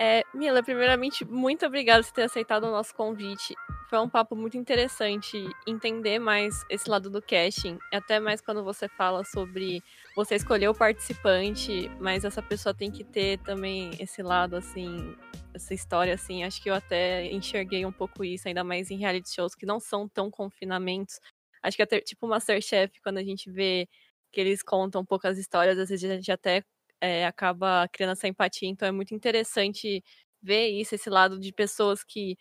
É, Mila, primeiramente, muito obrigada por ter aceitado o nosso convite. Foi um papo muito interessante entender mais esse lado do casting, até mais quando você fala sobre você escolher o participante, mas essa pessoa tem que ter também esse lado, assim, essa história, assim. Acho que eu até enxerguei um pouco isso, ainda mais em reality shows que não são tão confinamentos. Acho que até, tipo Masterchef, quando a gente vê que eles contam um pouco as histórias, às vezes a gente até é, acaba criando essa empatia. Então é muito interessante ver isso, esse lado de pessoas que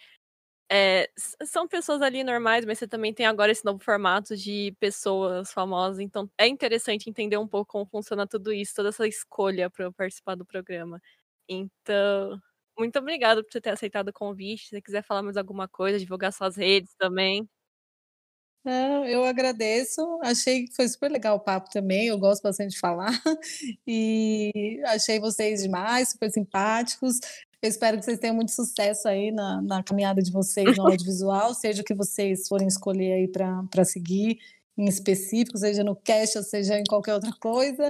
é, são pessoas ali normais, mas você também tem agora esse novo formato de pessoas famosas. Então é interessante entender um pouco como funciona tudo isso, toda essa escolha para participar do programa. Então, muito obrigada por você ter aceitado o convite. Se você quiser falar mais alguma coisa, divulgar suas redes também. eu agradeço. Achei que foi super legal o papo também. Eu gosto bastante de falar. E achei vocês demais, super simpáticos. Eu espero que vocês tenham muito sucesso aí na, na caminhada de vocês no audiovisual, seja o que vocês forem escolher aí para seguir em específico, seja no cast ou seja em qualquer outra coisa.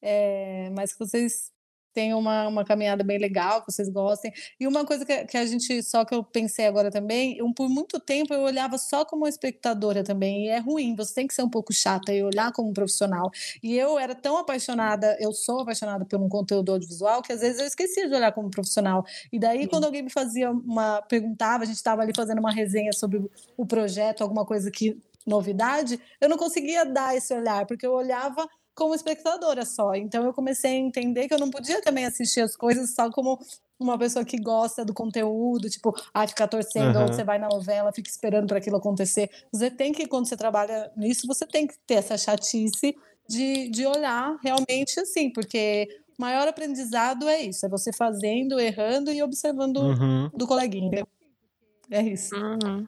É, mas que vocês tem uma, uma caminhada bem legal, que vocês gostem. E uma coisa que, que a gente, só que eu pensei agora também, um, por muito tempo eu olhava só como espectadora também, e é ruim, você tem que ser um pouco chata e olhar como um profissional. E eu era tão apaixonada, eu sou apaixonada por um conteúdo audiovisual, que às vezes eu esquecia de olhar como profissional. E daí, Sim. quando alguém me fazia uma, perguntava, a gente estava ali fazendo uma resenha sobre o projeto, alguma coisa que, novidade, eu não conseguia dar esse olhar, porque eu olhava como espectadora só. Então eu comecei a entender que eu não podia também assistir as coisas só como uma pessoa que gosta do conteúdo, tipo, ah, ficar torcendo, uhum. ou você vai na novela, fica esperando para aquilo acontecer. Você tem que, quando você trabalha nisso, você tem que ter essa chatice de, de olhar realmente assim, porque o maior aprendizado é isso, é você fazendo, errando e observando uhum. do coleguinha. É isso. Uhum.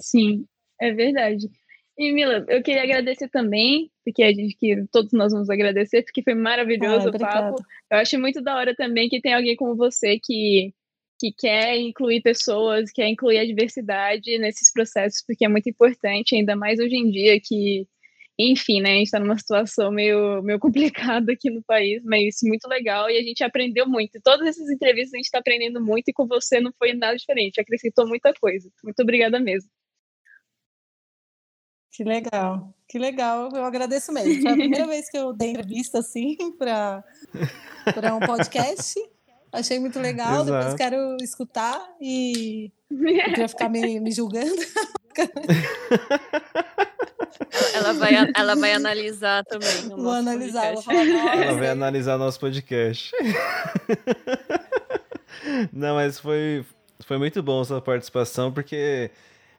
Sim, é verdade. E Mila, eu queria agradecer também, porque a gente que todos nós vamos agradecer, porque foi maravilhoso o papo. Eu acho muito da hora também que tem alguém como você que que quer incluir pessoas, quer incluir a diversidade nesses processos, porque é muito importante, ainda mais hoje em dia que, enfim, né, a gente está numa situação meio, meio complicada aqui no país, mas muito legal e a gente aprendeu muito. Todas essas entrevistas a gente está aprendendo muito e com você não foi nada diferente, acrescentou muita coisa. Muito obrigada mesmo. Que legal, que legal, eu agradeço mesmo. Foi a primeira vez que eu dei entrevista assim para um podcast. Achei muito legal, Exato. depois quero escutar e para ficar me, me julgando. Ela vai, ela vai analisar também. vou analisar, vou falar, ela vai analisar nosso podcast. Não, mas foi, foi muito bom sua participação, porque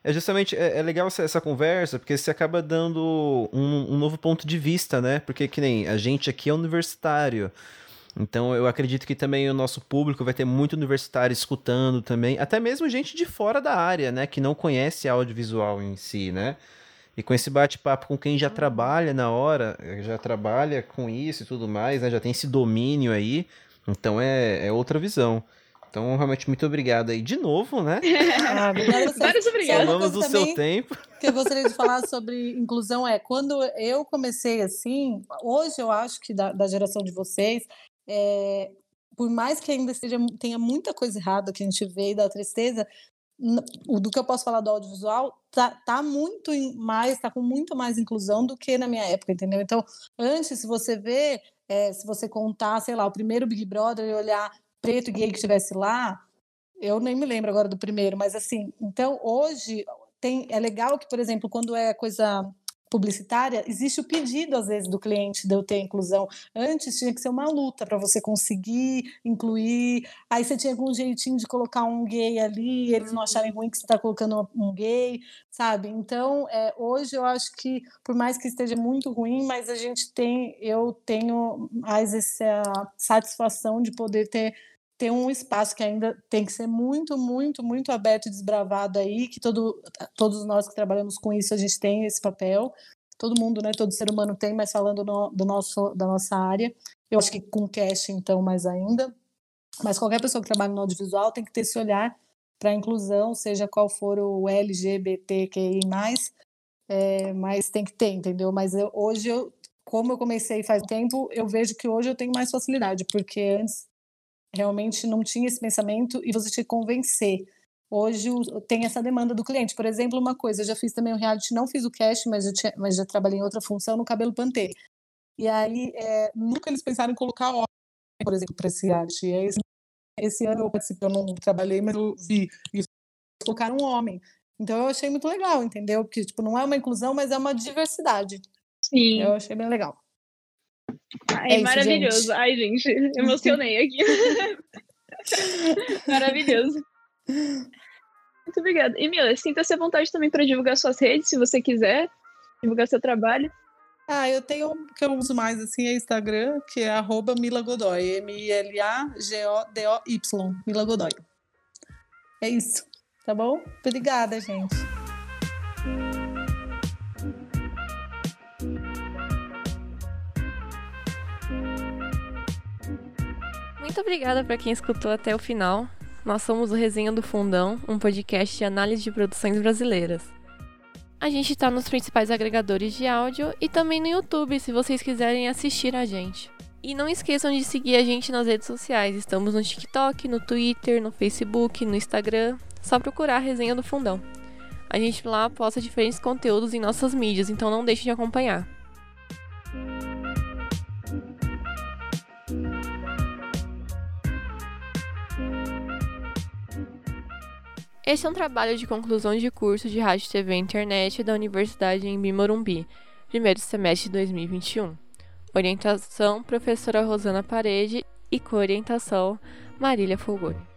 é justamente é, é legal essa, essa, conversa, porque você acaba dando um, um, novo ponto de vista, né? Porque que nem a gente aqui é universitário. Então eu acredito que também o nosso público vai ter muito universitário escutando também, até mesmo gente de fora da área, né? Que não conhece audiovisual em si, né? E com esse bate-papo com quem já trabalha na hora, já trabalha com isso e tudo mais, né? Já tem esse domínio aí. Então é, é outra visão. Então, realmente, muito obrigado aí de novo, né? Ah, obrigada. Vários obrigados. Falamos do seu tempo. Que eu gostaria de falar sobre inclusão é, quando eu comecei assim, hoje eu acho que da, da geração de vocês, é, por mais que ainda seja, tenha muita coisa errada que a gente vê e dá tristeza, do que eu posso falar do audiovisual, tá, tá muito mais, tá com muito mais inclusão do que na minha época, entendeu? Então, antes, se você vê, é, se você contar, sei lá, o primeiro Big Brother e olhar preto gay que estivesse lá, eu nem me lembro agora do primeiro, mas assim, então hoje tem, é legal que, por exemplo, quando é coisa publicitária, existe o pedido, às vezes, do cliente de eu ter inclusão. Antes tinha que ser uma luta para você conseguir incluir. Aí você tinha um jeitinho de colocar um gay ali, eles não acharem ruim que você está colocando um gay, sabe? Então, é, hoje eu acho que, por mais que esteja muito ruim, mas a gente tem, eu tenho mais essa satisfação de poder ter ter um espaço que ainda tem que ser muito, muito, muito aberto e desbravado aí, que todo, todos nós que trabalhamos com isso, a gente tem esse papel. Todo mundo, né, todo ser humano tem, mas falando no, do nosso, da nossa área, eu acho que com cash, então, mais ainda. Mas qualquer pessoa que trabalha no audiovisual tem que ter esse olhar para a inclusão, seja qual for o LGBTQI+, é, mas tem que ter, entendeu? Mas eu, hoje, eu, como eu comecei faz tempo, eu vejo que hoje eu tenho mais facilidade, porque antes realmente não tinha esse pensamento e você tinha que convencer. Hoje tem essa demanda do cliente. Por exemplo, uma coisa, eu já fiz também o reality, não fiz o cash, mas, tinha, mas já trabalhei em outra função no cabelo pantê. E aí, é, nunca eles pensaram em colocar homem, por exemplo, para esse reality. E aí, esse ano eu participei, eu não trabalhei, mas eu vi. E colocaram um homem. Então eu achei muito legal, entendeu? Porque tipo, não é uma inclusão, mas é uma diversidade. Sim. Eu achei bem legal. É isso, maravilhoso. Gente. Ai, gente, emocionei aqui. maravilhoso. Muito obrigada. E Mila, sinta-se à vontade também para divulgar suas redes, se você quiser, divulgar seu trabalho. Ah, eu tenho que eu uso mais assim é Instagram, que é arroba Mila Godoy, M-I-L-A-G-O-D-O-Y, Mila Godoy. É isso, tá bom? Obrigada, gente. Muito obrigada para quem escutou até o final. Nós somos o Resenha do Fundão, um podcast de análise de produções brasileiras. A gente está nos principais agregadores de áudio e também no YouTube, se vocês quiserem assistir a gente. E não esqueçam de seguir a gente nas redes sociais. Estamos no TikTok, no Twitter, no Facebook, no Instagram. Só procurar a Resenha do Fundão. A gente lá posta diferentes conteúdos em nossas mídias, então não deixe de acompanhar. Este é um trabalho de conclusão de curso de Rádio TV e Internet da Universidade em Bimorumbi, primeiro semestre de 2021. Orientação: Professora Rosana Parede e coorientação: Marília Fulgore.